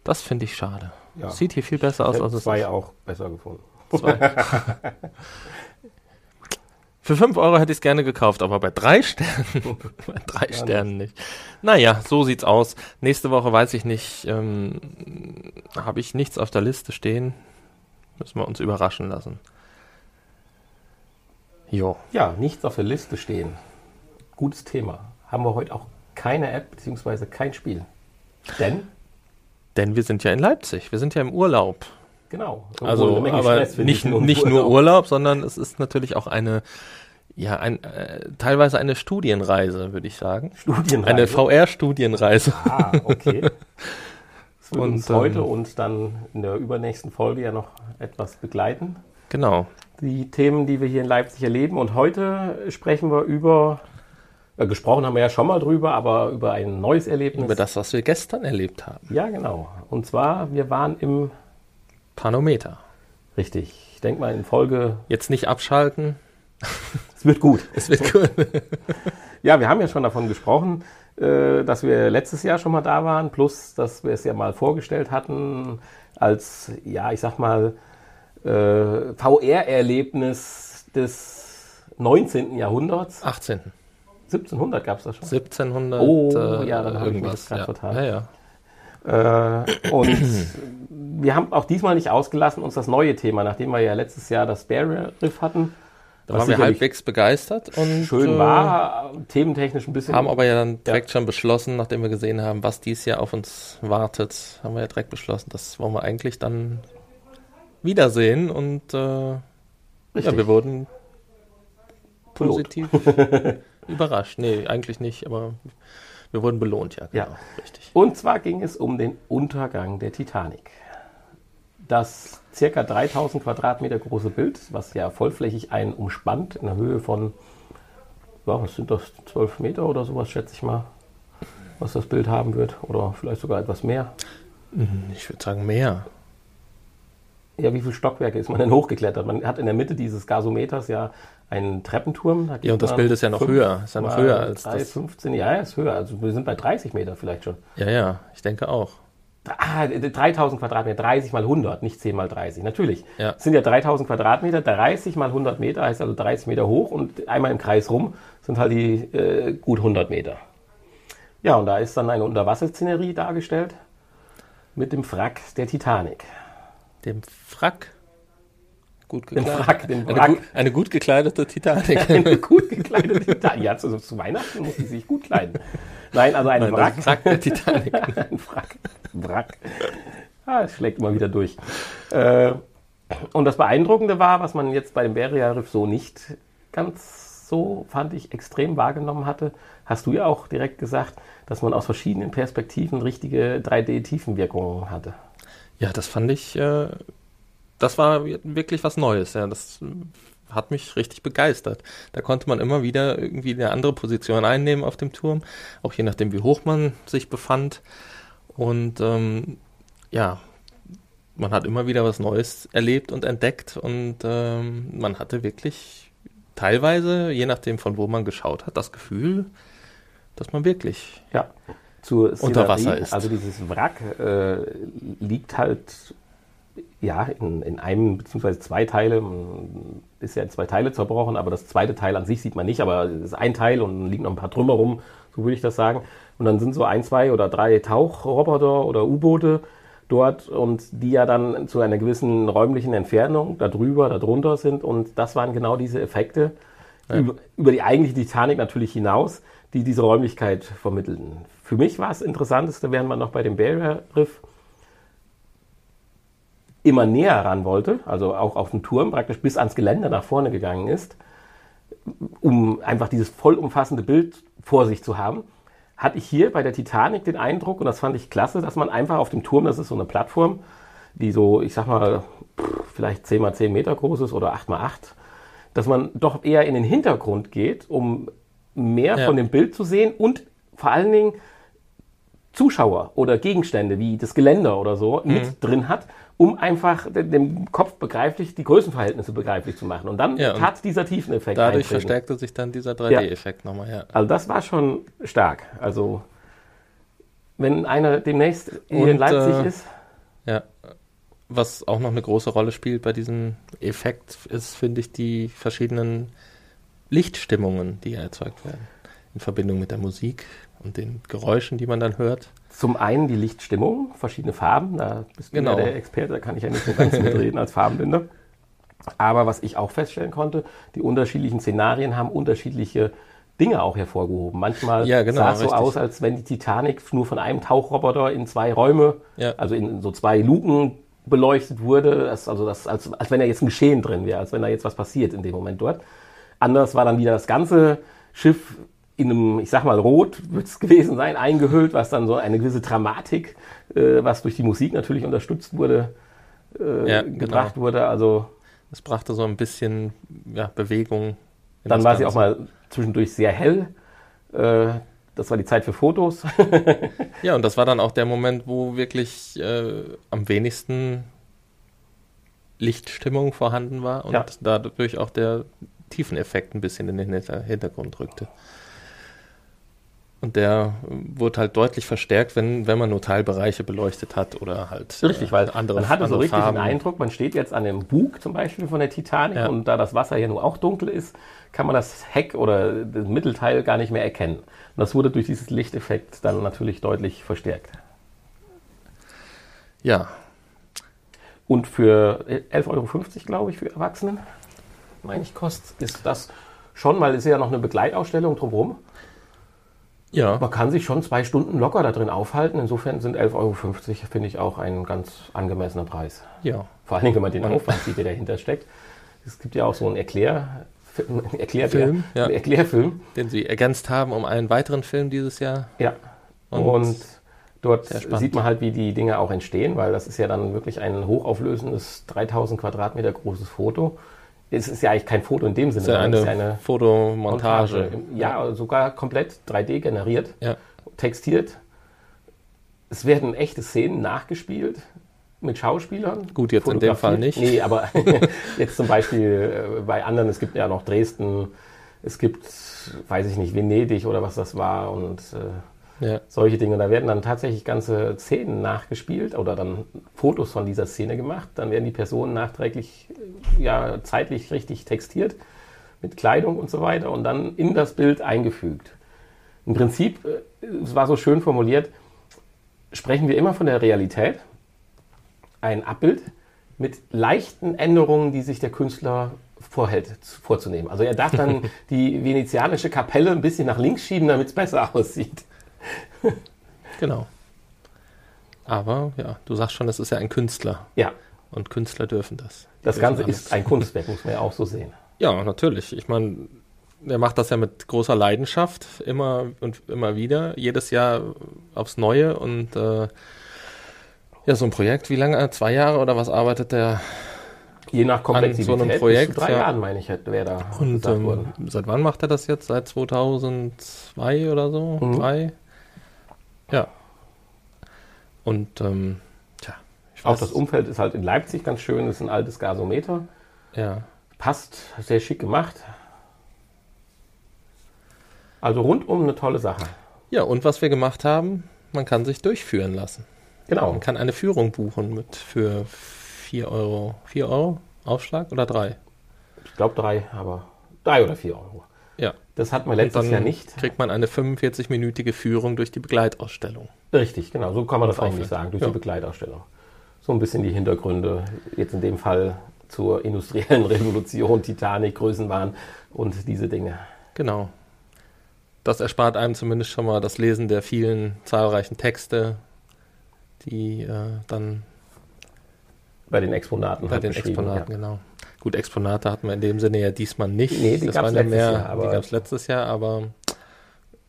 Das finde ich schade. Ja. Sieht hier viel besser aus, als es zwei auch besser gefunden. [LAUGHS] Für 5 Euro hätte ich es gerne gekauft, aber bei drei [LAUGHS] Sternen, bei drei ja, Sternen nicht. Naja, so sieht's aus. Nächste Woche weiß ich nicht, ähm, habe ich nichts auf der Liste stehen. Müssen wir uns überraschen lassen. Jo. Ja, nichts auf der Liste stehen. Gutes Thema. Haben wir heute auch keine App bzw. kein Spiel. Denn? Denn wir sind ja in Leipzig. Wir sind ja im Urlaub. Genau. Also, aber nicht, nicht nur Urlaub, sondern es ist natürlich auch eine, ja, ein, äh, teilweise eine Studienreise, würde ich sagen. Studienreise? Eine VR-Studienreise. Ah, okay. [LAUGHS] Das wird und, uns heute ähm, und dann in der übernächsten Folge ja noch etwas begleiten. Genau. Die Themen, die wir hier in Leipzig erleben. Und heute sprechen wir über, äh, gesprochen haben wir ja schon mal drüber, aber über ein neues Erlebnis. Über das, was wir gestern erlebt haben. Ja, genau. Und zwar, wir waren im Panometer. Richtig. Ich denke mal in Folge. Jetzt nicht abschalten. [LAUGHS] es wird gut. Es wird gut. [LAUGHS] ja, wir haben ja schon davon gesprochen, äh, dass wir letztes Jahr schon mal da waren, plus dass wir es ja mal vorgestellt hatten als, ja, ich sag mal, äh, VR-Erlebnis des 19. Jahrhunderts. 18. 1700 gab es das schon. 1700. Oh, äh, ja, dann habe ich gerade ja. total. Ja, ja. Äh, und [CLEARS THROAT] wir haben auch diesmal nicht ausgelassen, uns das neue Thema, nachdem wir ja letztes Jahr das Barrier Riff hatten. Da waren wir halbwegs begeistert und schön war, äh, thementechnisch ein bisschen. Haben aber ja dann direkt ja. schon beschlossen, nachdem wir gesehen haben, was dies Jahr auf uns wartet, haben wir ja direkt beschlossen, das wollen wir eigentlich dann wiedersehen und äh, ja, wir wurden positiv [LAUGHS] überrascht. Nee, eigentlich nicht, aber wir wurden belohnt, ja, genau, ja. richtig. Und zwar ging es um den Untergang der Titanic. Das circa 3000 Quadratmeter große Bild, was ja vollflächig einen umspannt, in der Höhe von, ja, was sind das, 12 Meter oder sowas, schätze ich mal, was das Bild haben wird. Oder vielleicht sogar etwas mehr. Mhm, ich würde sagen mehr. Ja, wie viele Stockwerke ist man denn hochgeklettert? Man hat in der Mitte dieses Gasometers ja einen Treppenturm. ja, und das Bild ist ja noch höher. Ist ja noch höher als 3, das. 15, ja, ist höher. Also wir sind bei 30 Meter vielleicht schon. Ja, ja, ich denke auch. Ah, 3000 Quadratmeter, 30 mal 100, nicht 10 mal 30. Natürlich. Ja. Es sind ja 3000 Quadratmeter, 30 mal 100 Meter heißt also 30 Meter hoch und einmal im Kreis rum sind halt die äh, gut 100 Meter. Ja, und da ist dann eine Unterwasserszenerie dargestellt mit dem Wrack der Titanic. Dem Wrack? Gut gekleidet. Den Wrack, den Wrack. Eine, gut, eine gut gekleidete Titanic. [LAUGHS] eine [LAUGHS] gut gekleidete Titanic. Ja, zu, zu Weihnachten muss sie sich gut kleiden. Nein, also ein Nein, Wrack. Wrack der Titanic. [LAUGHS] ein Wrack. Wrack. Ah, es schlägt immer wieder durch. Äh, und das Beeindruckende war, was man jetzt bei dem Beria-Riff so nicht ganz so, fand ich, extrem wahrgenommen hatte, hast du ja auch direkt gesagt, dass man aus verschiedenen Perspektiven richtige 3D-Tiefenwirkungen hatte. Ja, das fand ich äh, das war wirklich was Neues. Ja, das hat mich richtig begeistert. Da konnte man immer wieder irgendwie eine andere Position einnehmen auf dem Turm, auch je nachdem, wie hoch man sich befand. Und ähm, ja, man hat immer wieder was Neues erlebt und entdeckt und ähm, man hatte wirklich teilweise, je nachdem von wo man geschaut hat, das Gefühl, dass man wirklich ja, unter Wasser ist. Also dieses Wrack äh, liegt halt ja, in, in einem bzw. zwei Teile, ist ja in zwei Teile zerbrochen, aber das zweite Teil an sich sieht man nicht, aber es ist ein Teil und liegen noch ein paar Trümmer rum, so würde ich das sagen. Und dann sind so ein, zwei oder drei Tauchroboter oder U-Boote dort und die ja dann zu einer gewissen räumlichen Entfernung darüber, darunter sind und das waren genau diese Effekte ja. über, über die eigentliche Titanic natürlich hinaus, die diese Räumlichkeit vermittelten. Für mich war es interessanteste, während man noch bei dem Barrier Riff immer näher ran wollte, also auch auf dem Turm praktisch bis ans Geländer nach vorne gegangen ist, um einfach dieses vollumfassende Bild vor sich zu haben, hatte ich hier bei der Titanic den Eindruck, und das fand ich klasse, dass man einfach auf dem Turm, das ist so eine Plattform, die so, ich sag mal, vielleicht 10 mal 10 Meter groß ist oder 8 mal 8, dass man doch eher in den Hintergrund geht, um mehr ja. von dem Bild zu sehen und vor allen Dingen Zuschauer oder Gegenstände wie das Geländer oder so Mhm. mit drin hat, um einfach de- dem Kopf begreiflich die Größenverhältnisse begreiflich zu machen. Und dann Ja, und tat dieser Tiefeneffekt Dadurch eintreten. verstärkte sich dann dieser 3D-Effekt nochmal, ja. Also das war schon stark. Also wenn einer demnächst Und, in Leipzig äh, ist, Ja. Was auch noch eine große Rolle spielt bei diesem Effekt, ist, finde ich, die verschiedenen Lichtstimmungen, die erzeugt werden. In Verbindung mit der Musik und den Geräuschen, die man dann hört. zum einen die Lichtstimmung, verschiedene Farben, da bist du Genau. ja der Experte, da kann ich ja nicht so ganz mitreden als Farbenblinder. Aber was ich auch feststellen konnte, die unterschiedlichen Szenarien haben unterschiedliche Dinge auch hervorgehoben. Manchmal Ja, genau, sah es so richtig. aus, als wenn die Titanic nur von einem Tauchroboter in zwei Räume, Ja. also in so zwei Luken beleuchtet wurde, das, also das, als, als wenn da jetzt ein Geschehen drin wäre, als wenn da jetzt was passiert in dem Moment dort. Anders war dann wieder das ganze Schiff in einem, ich sag mal, Rot wird es [LAUGHS] gewesen sein, eingehüllt, was dann so eine gewisse Dramatik, äh, was durch die Musik natürlich unterstützt wurde, äh, Ja, gebracht genau. wurde. Also Es brachte so ein bisschen ja, Bewegung. dann war sie auch mal zwischendurch sehr hell. Äh, das war die Zeit für Fotos. [LAUGHS] Ja, und das war dann auch der Moment, wo wirklich äh, am wenigsten Lichtstimmung vorhanden war und Ja. dadurch auch der Tiefeneffekt ein bisschen in den Hinter Hintergrund rückte. Und der äh, wurde halt deutlich verstärkt, wenn, wenn man nur Teilbereiche beleuchtet hat oder halt Richtig, weil äh, andere man hatte so richtig Farben. den Eindruck, man steht jetzt an dem Bug zum Beispiel von der Titanic Ja. und da das Wasser ja nur auch dunkel ist, kann man das Heck oder das Mittelteil gar nicht mehr erkennen. Und das wurde durch dieses Lichteffekt dann natürlich deutlich verstärkt. Ja, Und für 11,50 Euro, glaube ich, für Erwachsenen, meine ich, kostet, ist das schon, weil es ist ja noch eine Begleitausstellung drumherum. Ja, Man kann sich schon zwei Stunden locker da drin aufhalten. Insofern sind 11,50 Euro, finde ich, auch ein ganz angemessener Preis. ja. Vor allem, wenn man den Aufwand sieht, der dahinter steckt. Es gibt ja auch so einen Erklär, einen Erklärbär, Film, ja. Erklärfilm. Den sie ergänzt haben um einen weiteren Film dieses Jahr. Ja. Und Und, dort sieht man halt, wie die Dinge auch entstehen, weil das ist ja dann wirklich ein hochauflösendes 3000 Quadratmeter großes Foto. Es ist ja eigentlich kein Foto in dem Sinne, Das ist sondern eine, es ist ja Fotomontage. Ja, sogar komplett 3D generiert, Ja. textiert. Es werden echte Szenen nachgespielt mit Schauspielern. Gut, jetzt in dem Fall nicht. Nee, aber [LAUGHS] jetzt zum Beispiel äh, bei anderen, es gibt ja noch Dresden, es gibt, weiß ich nicht, Venedig oder was das war und äh, Ja. solche Dinge. Da werden dann tatsächlich ganze Szenen nachgespielt oder dann Fotos von dieser Szene gemacht. Dann werden die Personen nachträglich, äh, ja, zeitlich richtig textiert mit Kleidung und so weiter und dann in das Bild eingefügt. Im Prinzip, äh, es war so schön formuliert, sprechen wir immer von der Realität, ein Abbild mit leichten Änderungen, die sich der Künstler vorhält, zu- vorzunehmen. Also er darf dann [LAUGHS] die venezianische Kapelle ein bisschen nach links schieben, damit es besser [LAUGHS] aussieht. [LAUGHS] Genau. Aber ja, du sagst schon, es ist ja ein Künstler Ja, und Künstler dürfen das. Die das dürfen Ganze alles. ist ein Kunstwerk, muss man ja auch so sehen. Ja, natürlich. Ich meine, er macht das ja mit großer Leidenschaft immer und immer wieder, jedes Jahr aufs Neue und äh, ja, so ein Projekt, wie lange? Zwei Jahre oder was arbeitet der? Je nach Komplexität so einem Projekt, drei ja. Jahren, meine ich, wäre da Und ähm, seit wann macht er das jetzt? Seit 2002 oder so? Mhm. Drei? Ja. Und ähm, tja, Auch das Umfeld ist halt in Leipzig ganz schön, das ist ein altes Gasometer. Ja, Passt, sehr schick gemacht. Also rundum eine tolle Sache. Ja, und was wir gemacht haben, man kann sich durchführen lassen. Genau. Man kann eine Führung buchen mit für 4 Euro. 4 Euro Aufschlag oder 3? Ich glaube drei, aber drei oder vier Euro. Ja. Das wir Und letztes Jahr nicht. kriegt man eine 45-minütige Führung durch die Begleitausstellung. Richtig, genau. So kann man das Auf eigentlich sagen, durch Ja. die Begleitausstellung. So ein bisschen die Hintergründe, jetzt in dem Fall zur industriellen [LAUGHS] Revolution, Titanic, Größenwahn und diese Dinge. Genau. Das erspart einem zumindest schon mal das Lesen der vielen zahlreichen Texte, die äh, dann Bei den Exponaten bei halt den Exponaten, genau. Gut, Exponate hatten wir in dem Sinne ja diesmal nicht. Nee, die das gab's waren ja letztes mehr, Jahr, aber- die gab es letztes Jahr, aber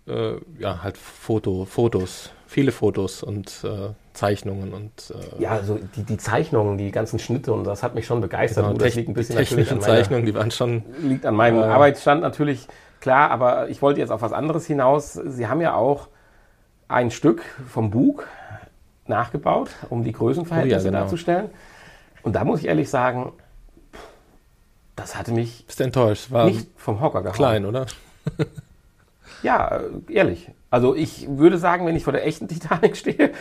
äh, ja, halt Foto, Fotos, viele Fotos und äh, Zeichnungen und äh, Ja, also die, die Zeichnungen, die ganzen Schnitte und das hat mich schon begeistert. genau, das liegt ein bisschen die natürlich technischen an meiner, Zeichnungen, die waren schon liegt an meinem Äh. Arbeitsstand natürlich klar, aber ich wollte jetzt auf was anderes hinaus. Sie haben ja auch ein Stück vom Bug nachgebaut, um die Größenverhältnisse Oh ja, genau. darzustellen. Und da muss ich ehrlich sagen, das hatte mich Bist enttäuscht? War nicht vom Hocker gehauen. klein, oder? [LAUGHS] Ja, äh, ehrlich. Also ich würde sagen, wenn ich vor der echten Titanic stehe,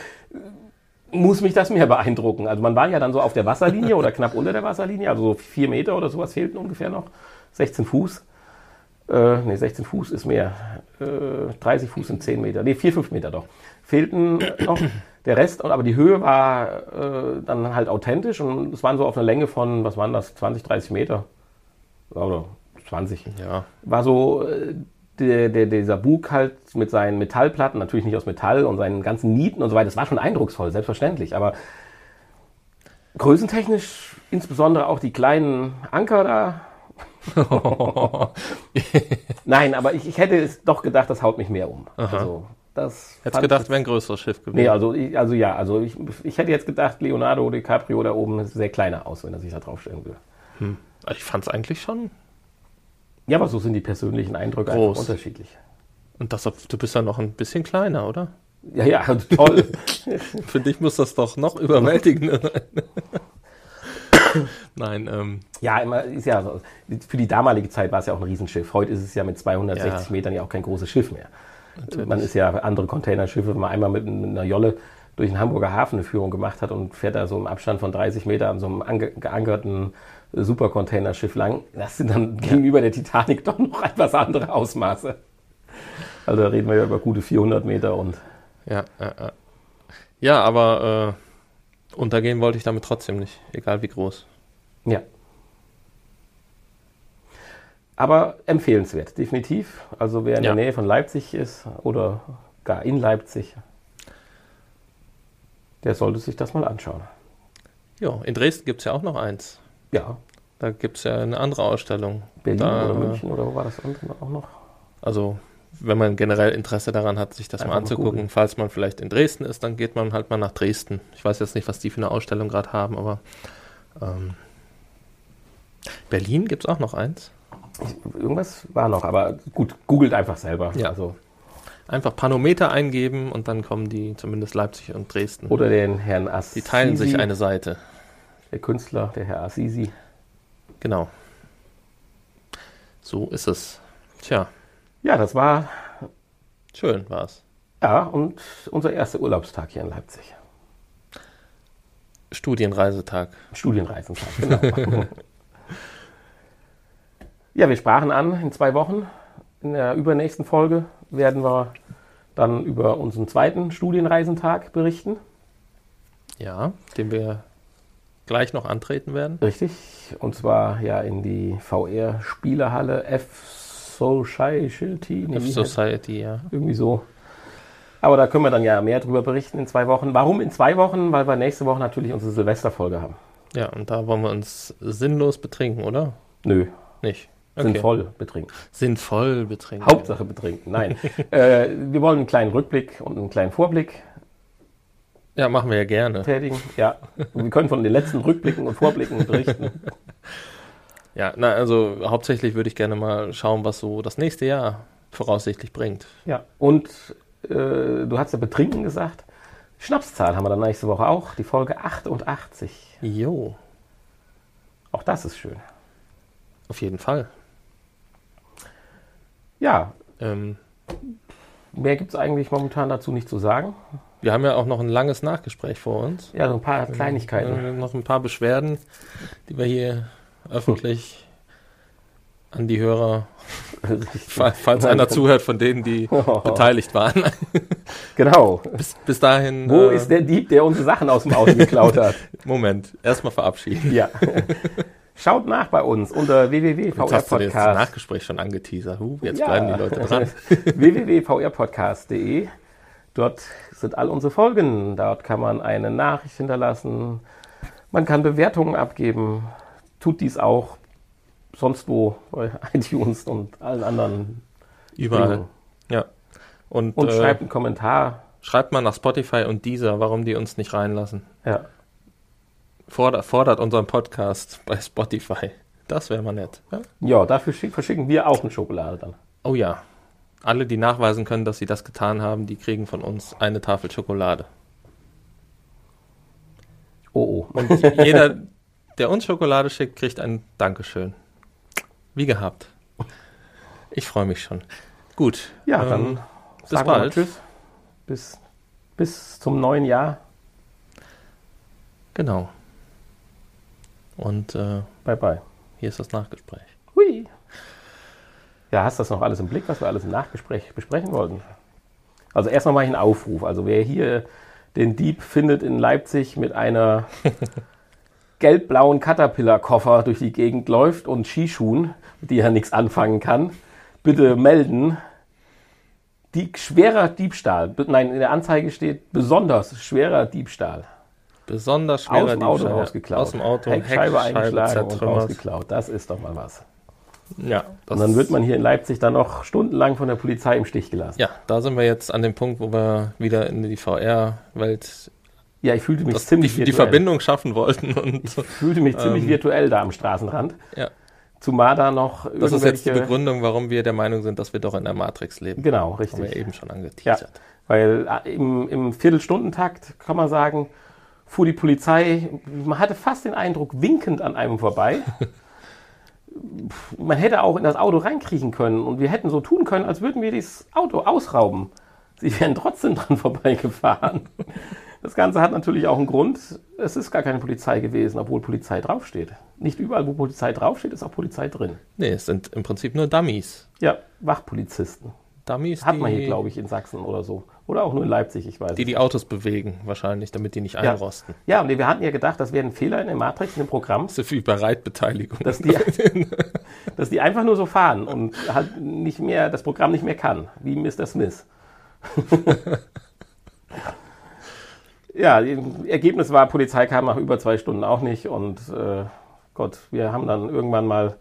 muss mich das mehr beeindrucken. Also man war ja dann so auf der Wasserlinie oder knapp unter der Wasserlinie, also so vier Meter oder sowas fehlten ungefähr noch. 16 Fuß. Äh, nee, 16 Fuß ist mehr. Äh, 30 Fuß sind 10 Meter. Nee, 4, 5 Meter doch. Fehlten [COUGHS] noch. Der Rest, aber die Höhe war äh, dann halt authentisch und es waren so auf einer Länge von, was waren das, 20, 30 Meter. Oder 20 Ja. war so äh, der, der, dieser Bug halt mit seinen Metallplatten, natürlich nicht aus Metall und seinen ganzen Nieten und so weiter. Das war schon eindrucksvoll, selbstverständlich. Aber größentechnisch, insbesondere auch die kleinen Anker da. [LAUGHS] Nein, aber ich, ich hätte es doch gedacht, das haut mich mehr um. Also, das Hättest gedacht, wäre ein größeres Schiff gewesen. Nee, also, ich, also ja, also ich, ich hätte jetzt gedacht, Leonardo DiCaprio da oben sieht sehr kleiner aus, wenn er sich da draufstellen will. Ich fand es eigentlich schon. Ja, aber so sind die persönlichen Eindrücke Groß. einfach unterschiedlich. Und das, du bist ja noch ein bisschen kleiner, oder? Ja, ja, toll. [LAUGHS] Für dich muss das doch noch überwältigender sein. Nein, ähm, Ja, immer ist ja so. Für die damalige Zeit war es ja auch ein Riesenschiff. Heute ist es ja mit 260 Ja. Metern ja auch kein großes Schiff mehr. Natürlich. Man ist ja andere Containerschiffe, wenn man einmal mit, einer Jolle durch den Hamburger Hafen eine Führung gemacht hat und fährt da so im Abstand von 30 Meter an so einem ange geankerten äh, Supercontainerschiff lang. Das sind dann gegenüber der Titanic doch noch etwas andere Ausmaße. Also da reden wir ja über gute 400 Meter und ja, ja, ja. ja, aber äh, untergehen wollte ich damit trotzdem nicht, egal wie groß. Ja. Aber empfehlenswert, definitiv. Also wer in Ja. der Nähe von Leipzig ist oder gar in Leipzig, der sollte sich das mal anschauen. Ja, in Dresden gibt es ja auch noch eins. Ja, Da gibt es ja eine andere Ausstellung. Berlin da, oder München oder wo war das andere auch noch? Also, wenn man generell Interesse daran hat, sich das Einfach mal mal anzugucken, googeln. falls man vielleicht in Dresden ist, dann geht man halt mal nach Dresden. Ich weiß jetzt nicht, was die für eine Ausstellung gerade haben, aber ähm, Berlin gibt es auch noch eins. Irgendwas war noch, aber gut, googelt einfach selber. Ja. Also, Einfach Panometer eingeben und dann kommen die zumindest Leipzig und Dresden. oder den Herrn Assisi, die teilen sich eine Seite. Der Künstler, der Herr Assisi. Genau. So ist es. Tja, Ja, das war schön war's. ja und unser erster Urlaubstag hier in Leipzig. Studienreisetag. Studienreisentag, genau. [LAUGHS] ja, wir sprachen an, in zwei Wochen, in der übernächsten Folge, werden wir dann über unseren zweiten Studienreisentag berichten. Ja, den wir gleich noch antreten werden. Richtig. Und zwar ja in die VR-Spielehalle F Society. nee, F wie heißt- Society, ja. Irgendwie so. Aber da können wir dann ja mehr drüber berichten in zwei Wochen. Warum in zwei Wochen? Weil wir nächste Woche natürlich unsere Silvesterfolge haben. Ja, und da wollen wir uns sinnlos betrinken, oder? Nö, Nicht. sinnvoll betrinken. Sinnvoll betrinken. Hauptsache betrinken. Nein. [LAUGHS] äh, wir wollen einen kleinen Rückblick und einen kleinen Vorblick Ja, machen wir ja gerne. tätigen. Ja, wir können von den letzten Rückblicken und Vorblicken berichten. [LAUGHS] Ja, na, also hauptsächlich würde ich gerne mal schauen, was so das nächste Jahr voraussichtlich bringt. Ja, und äh, du hast ja betrinken gesagt. Schnapszahl haben wir dann nächste Woche auch. Die Folge 88. Jo, Auch das ist schön. auf jeden Fall. Ja, Ähm, mehr gibt es eigentlich momentan dazu nicht zu sagen. Wir haben ja auch noch ein langes Nachgespräch vor uns. Ja, so ein paar Kleinigkeiten. Noch ein paar Beschwerden, die wir hier öffentlich an die Hörer, [LAUGHS] fa- falls einer zuhört von denen, die [LAUGHS] beteiligt waren. Genau. bis, bis dahin. Wo äh, ist der Dieb, der unsere Sachen aus dem Auto geklaut hat? [LAUGHS] Moment, erstmal verabschieden. Ja. Schaut nach bei uns unter dir das www.vrpodcast. Nachgespräch schon angeteasert. Huh, jetzt Ja. bleiben die Leute dran. www.vrpodcast.de. Dort sind all unsere Folgen. Dort kann man eine Nachricht hinterlassen. Man kann Bewertungen abgeben. Tut dies auch sonst wo bei [LAUGHS] iTunes und allen anderen. Überall. Dingen. Ja. Und, Und äh, schreibt einen Kommentar. schreibt mal nach Spotify und dieser, warum die uns nicht reinlassen. Ja. Fordert, fordert unseren Podcast bei Spotify. Das wäre mal nett. Ja? ja, dafür schick, verschicken wir auch eine Schokolade dann. Oh ja. Alle, die nachweisen können, dass sie das getan haben, die kriegen von uns eine Tafel Schokolade. Oh, oh. Und jeder, der uns Schokolade schickt, kriegt ein Dankeschön. Wie gehabt. Ich freue mich schon. Gut. Ja, ähm, dann bis wir mal bald. Tschüss. Bis, bis zum neuen Jahr. Genau. Und äh, Bye, bye. hier ist das Nachgespräch. Hui. Ja, hast du das noch alles im Blick, was wir alles im Nachgespräch besprechen wollten? Also erstmal mache ich einen Aufruf. Also wer hier den Dieb findet in Leipzig mit einer [LAUGHS] gelb-blauen Caterpillar-Koffer durch die Gegend läuft und Skischuhen, mit die er nichts anfangen kann, bitte melden. Die, schwerer Diebstahl. Nein, in der Anzeige steht besonders schwerer Diebstahl. Besonders schwerer Aus dem Auto Diebstahl. rausgeklaut. Aus dem Auto, Heckscheibe eingeschlagen und zertrümmert. rausgeklaut. Das ist doch mal was. Ja, Und dann wird man hier in Leipzig dann noch stundenlang von der Polizei im Stich gelassen. Ja, da sind wir jetzt an dem Punkt, wo wir wieder in die VR-Welt Ja, ich fühlte mich ziemlich die, die virtuell. Verbindung schaffen wollten. Und Ich fühlte mich ziemlich Ähm, virtuell da am Straßenrand. ja, Zumal da noch das ist jetzt die Begründung, warum wir der Meinung sind, dass wir doch in der Matrix leben. Genau, Haben wir richtig. eben schon angeteasert. Weil äh, im, im Viertelstundentakt kann man sagen, fuhr die Polizei, man hatte fast den Eindruck, winkend an einem vorbei. [LAUGHS] man hätte auch in das Auto reinkriechen können und wir hätten so tun können, als würden wir das Auto ausrauben. Sie wären trotzdem [LAUGHS] dran vorbeigefahren. Das Ganze hat natürlich auch einen Grund. Es ist gar keine Polizei gewesen, obwohl Polizei draufsteht. Nicht überall, wo Polizei draufsteht, ist auch Polizei drin. Nee, es sind im Prinzip nur Dummies. Ja, Wachpolizisten. Dummies, Hat man hier, glaube ich, in Sachsen oder so. Oder auch nur in Leipzig, ich weiß die die Autos bewegen, wahrscheinlich, damit die nicht Ja. einrosten. Ja, und wir hatten ja gedacht, das wäre ein Fehler in der Matrix, in dem Programm, Das ist wie bei Reitbeteiligung. dass die, [LAUGHS] [LAUGHS] dass die einfach nur so fahren und halt nicht mehr, das Programm nicht mehr kann, wie Mr. Smith. [LAUGHS] ja, das Ergebnis war, Polizei kam nach über zwei Stunden auch nicht und äh, Gott, wir haben dann irgendwann mal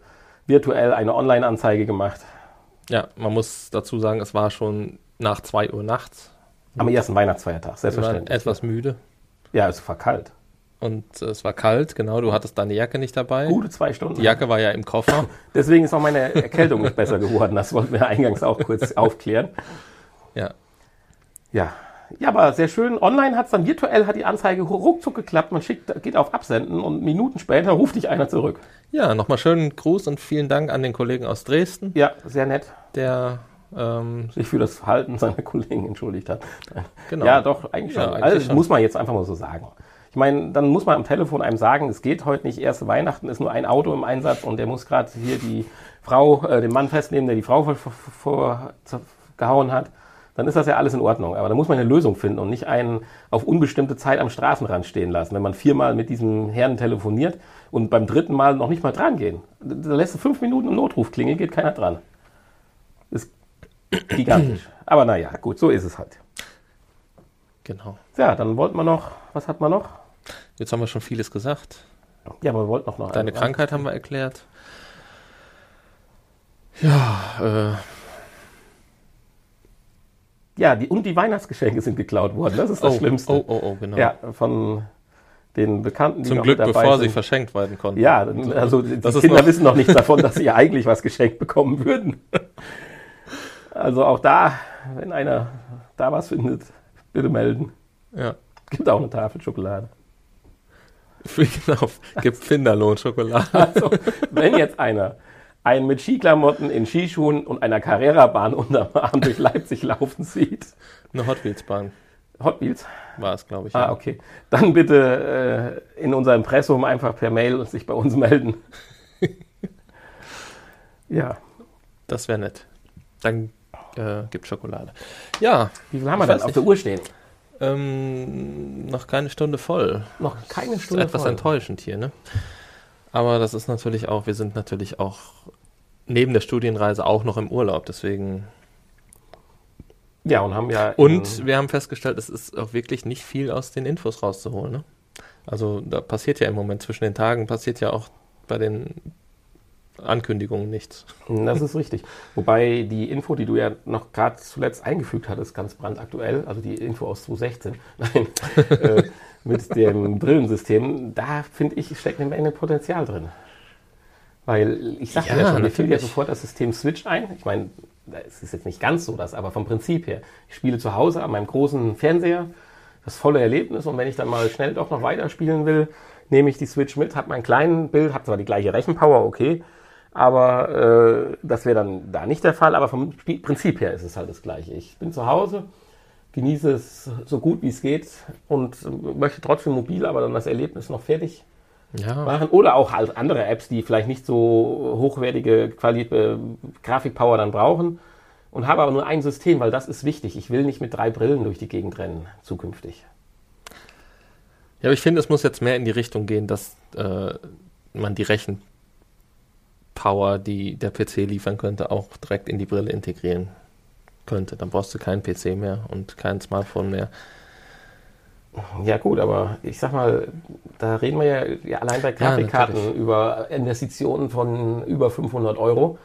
virtuell eine Online-Anzeige gemacht. ja, man muss dazu sagen, es war schon nach 2 Uhr nachts. Am ersten Weihnachtsfeiertag, selbstverständlich. etwas müde Ja, es war kalt. und äh, es war kalt, genau. Du hattest deine Jacke nicht dabei. Gute zwei Stunden. Die Jacke war ja im Koffer. [LAUGHS] Deswegen ist auch meine Erkältung nicht besser geworden. Das wollten wir eingangs auch kurz [LAUGHS] aufklären. Ja, Ja. Ja, aber sehr schön. Online hat es dann virtuell, hat die Anzeige ruckzuck geklappt. Man schickt, geht auf Absenden und Minuten später ruft dich einer zurück. ja nochmal schönen Gruß und vielen Dank an den Kollegen aus Dresden, Ja, sehr nett. der ähm, Sich für das Verhalten seiner [LAUGHS] Kollegen entschuldigt hat. genau. Ja, doch, eigentlich schon. Ja, eigentlich also, schon. muss man jetzt einfach mal so sagen. Ich meine, dann muss man am Telefon einem sagen, es geht heute nicht, erste Weihnachten ist nur ein Auto im Einsatz und der muss gerade hier die Frau, äh, den Mann festnehmen, der die Frau vor, vor, vor, vor, gehauen hat. Dann ist das ja alles in Ordnung. Aber da muss man eine Lösung finden und nicht einen auf unbestimmte Zeit am Straßenrand stehen lassen. Wenn man viermal mit diesem Herrn telefoniert und beim dritten Mal noch nicht mal dran gehen. Da lässt du fünf Minuten im Notruf klingeln, geht keiner dran. Gigantisch. Aber naja, gut, so ist es halt. genau. Ja, dann wollten wir noch, was hat man noch? Jetzt haben wir schon vieles gesagt. Ja, aber wir wollten noch noch Deine eine- Krankheit haben wir erklärt. Ja, äh, Ja, die, und die Weihnachtsgeschenke sind geklaut worden. Das ist das oh, Schlimmste. oh, oh, oh, genau. Ja, von den Bekannten, die Zum Glück, bevor sie sind. verschenkt werden konnten. Ja, also die Das ist Kinder wissen noch nichts davon, dass sie eigentlich was geschenkt bekommen würden. [LAUGHS] Also auch da, wenn einer da was findet, bitte melden. ja. Gibt auch eine Tafel Schokolade. [LAUGHS] Genau, gibt Finderlohn-Schokolade. Also, wenn jetzt einer einen mit Skiklamotten in Skischuhen und einer Carrera-Bahn unterm Arm durch Leipzig laufen sieht, Eine Hot Wheels-Bahn Hot Wheels, war es, glaube ich. Ah, ja. okay. Dann bitte äh, in unser Impressum einfach per Mail und sich bei uns melden. [LAUGHS] ja. Das wäre nett. Dann äh, gibt Schokolade. Ja, Wie viel haben wir denn auf der Uhr stehen? ähm, noch keine Stunde voll. Noch keine Das ist Stunde. etwas voll. enttäuschend hier, ne? Aber das ist natürlich auch, wir sind natürlich auch neben der Studienreise auch noch im Urlaub, deswegen. Ja, und haben ja. Und wir haben festgestellt, es ist auch wirklich nicht viel aus den Infos rauszuholen, ne? Also da passiert ja im Moment zwischen den Tagen, passiert ja auch bei den Ankündigungen nichts. [LAUGHS] das ist richtig. Wobei die Info, die du ja noch gerade zuletzt eingefügt hattest, ganz brandaktuell, also die Info aus 2016, [LAUGHS] nein, äh, mit dem Brillensystem, da finde ich, steckt eine Menge Potenzial drin. Weil ich sagte Ja, ja, schon, mir fiel ja sofort das System Switch ein. Ich meine, es ist jetzt nicht ganz so das, aber vom Prinzip her. Ich spiele zu Hause an meinem großen Fernseher, das volle Erlebnis und wenn ich dann mal schnell doch noch weiterspielen will, nehme ich die Switch mit, habe mein kleinen Bild, habe zwar die gleiche Rechenpower, okay, aber äh, das wäre dann da nicht der Fall, aber vom Prinzip her ist es halt das gleiche. Ich bin zu Hause, genieße es so gut wie es geht und möchte trotzdem mobil, aber dann das Erlebnis noch fertig Ja, machen. Oder auch halt andere Apps, die vielleicht nicht so hochwertige Quali äh, Grafikpower dann brauchen. Und habe aber nur ein System, weil das ist wichtig. Ich will nicht mit drei Brillen durch die Gegend rennen zukünftig. ja aber ich finde, es muss jetzt mehr in die Richtung gehen, dass äh, man die Rechenpower, die der PC liefern könnte, auch direkt in die Brille integrieren könnte. Dann brauchst du keinen PC mehr und kein Smartphone mehr. Ja gut, aber ich sag mal, da reden wir ja, ja allein bei Grafikkarten natürlich. über Investitionen von über 500 Euro.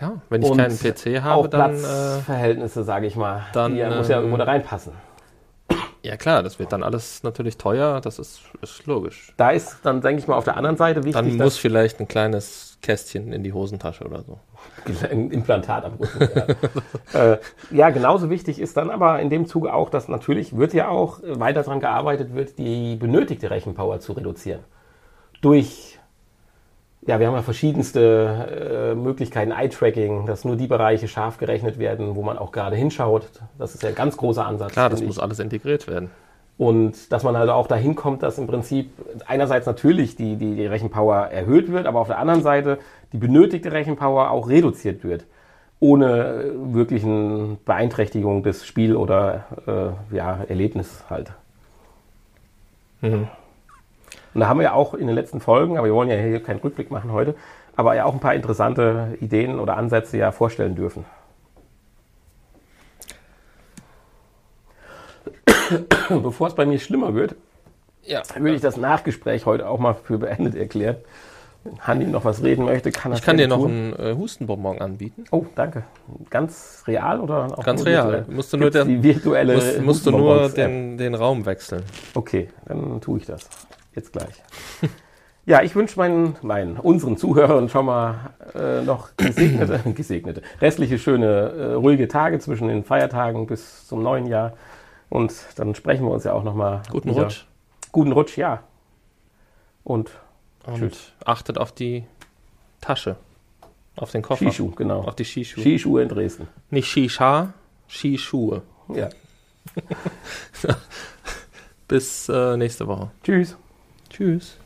Ja, wenn ich Und keinen PC auch habe, dann. Äh, Platzverhältnisse, sage ich mal. dann, die muss ja ähm, irgendwo da reinpassen. ja, klar, das wird dann alles natürlich teuer, das ist, ist logisch. Da ist dann, denke ich mal, auf der anderen Seite wichtig, Dann muss vielleicht ein kleines Kästchen in die Hosentasche oder so. ein Implantat am Rücken. ja. [LAUGHS] äh, ja, genauso wichtig ist dann aber in dem Zuge auch, dass natürlich wird ja auch äh, weiter daran gearbeitet wird, die benötigte Rechenpower zu reduzieren. Durch, ja, wir haben ja verschiedenste äh, Möglichkeiten, Eye-Tracking, dass nur die Bereiche scharf gerechnet werden, wo man auch gerade hinschaut. Das ist ja ein ganz großer Ansatz. Klar, das muss ich. alles integriert werden. Und dass man also auch dahin kommt, dass im Prinzip einerseits natürlich die, die, die Rechenpower erhöht wird, aber auf der anderen Seite die benötigte Rechenpower auch reduziert wird. Ohne wirklichen Beeinträchtigung des Spiel- oder äh, ja, Erlebnis halt. Mhm. Und da haben wir ja auch in den letzten Folgen, aber wir wollen ja hier keinen Rückblick machen heute, aber ja auch ein paar interessante Ideen oder Ansätze ja vorstellen dürfen. [COUGHS] Bevor es bei mir schlimmer wird, Ja, würde ich das Nachgespräch heute auch mal für beendet erklären. Wenn Hanni noch was reden möchte, kann er ich kann dir noch tun. einen äh, Hustenbonbon anbieten. Oh, danke. Ganz real oder auch Ganz real. Musst du nur die virtuelle Musst, musst du nur den, den Raum wechseln. Okay, dann tue ich das. Jetzt gleich. Ja, ich wünsche meinen, meinen, unseren Zuhörern schon mal äh, noch [COUGHS] gesegnete, gesegnete, restliche schöne, äh, ruhige Tage zwischen den Feiertagen bis zum neuen Jahr. Und dann sprechen wir uns ja auch nochmal. Guten Rutsch. Guten Rutsch, ja. Und Und Tschüss. achtet auf die Tasche. Auf den Koffer. Skischuh, genau. Auf die Skischuhe. Skischuhe in Dresden. Nicht Skischa, Skischuhe. Ja. [LAUGHS] Bis äh, nächste Woche. Tschüss. Tschüss.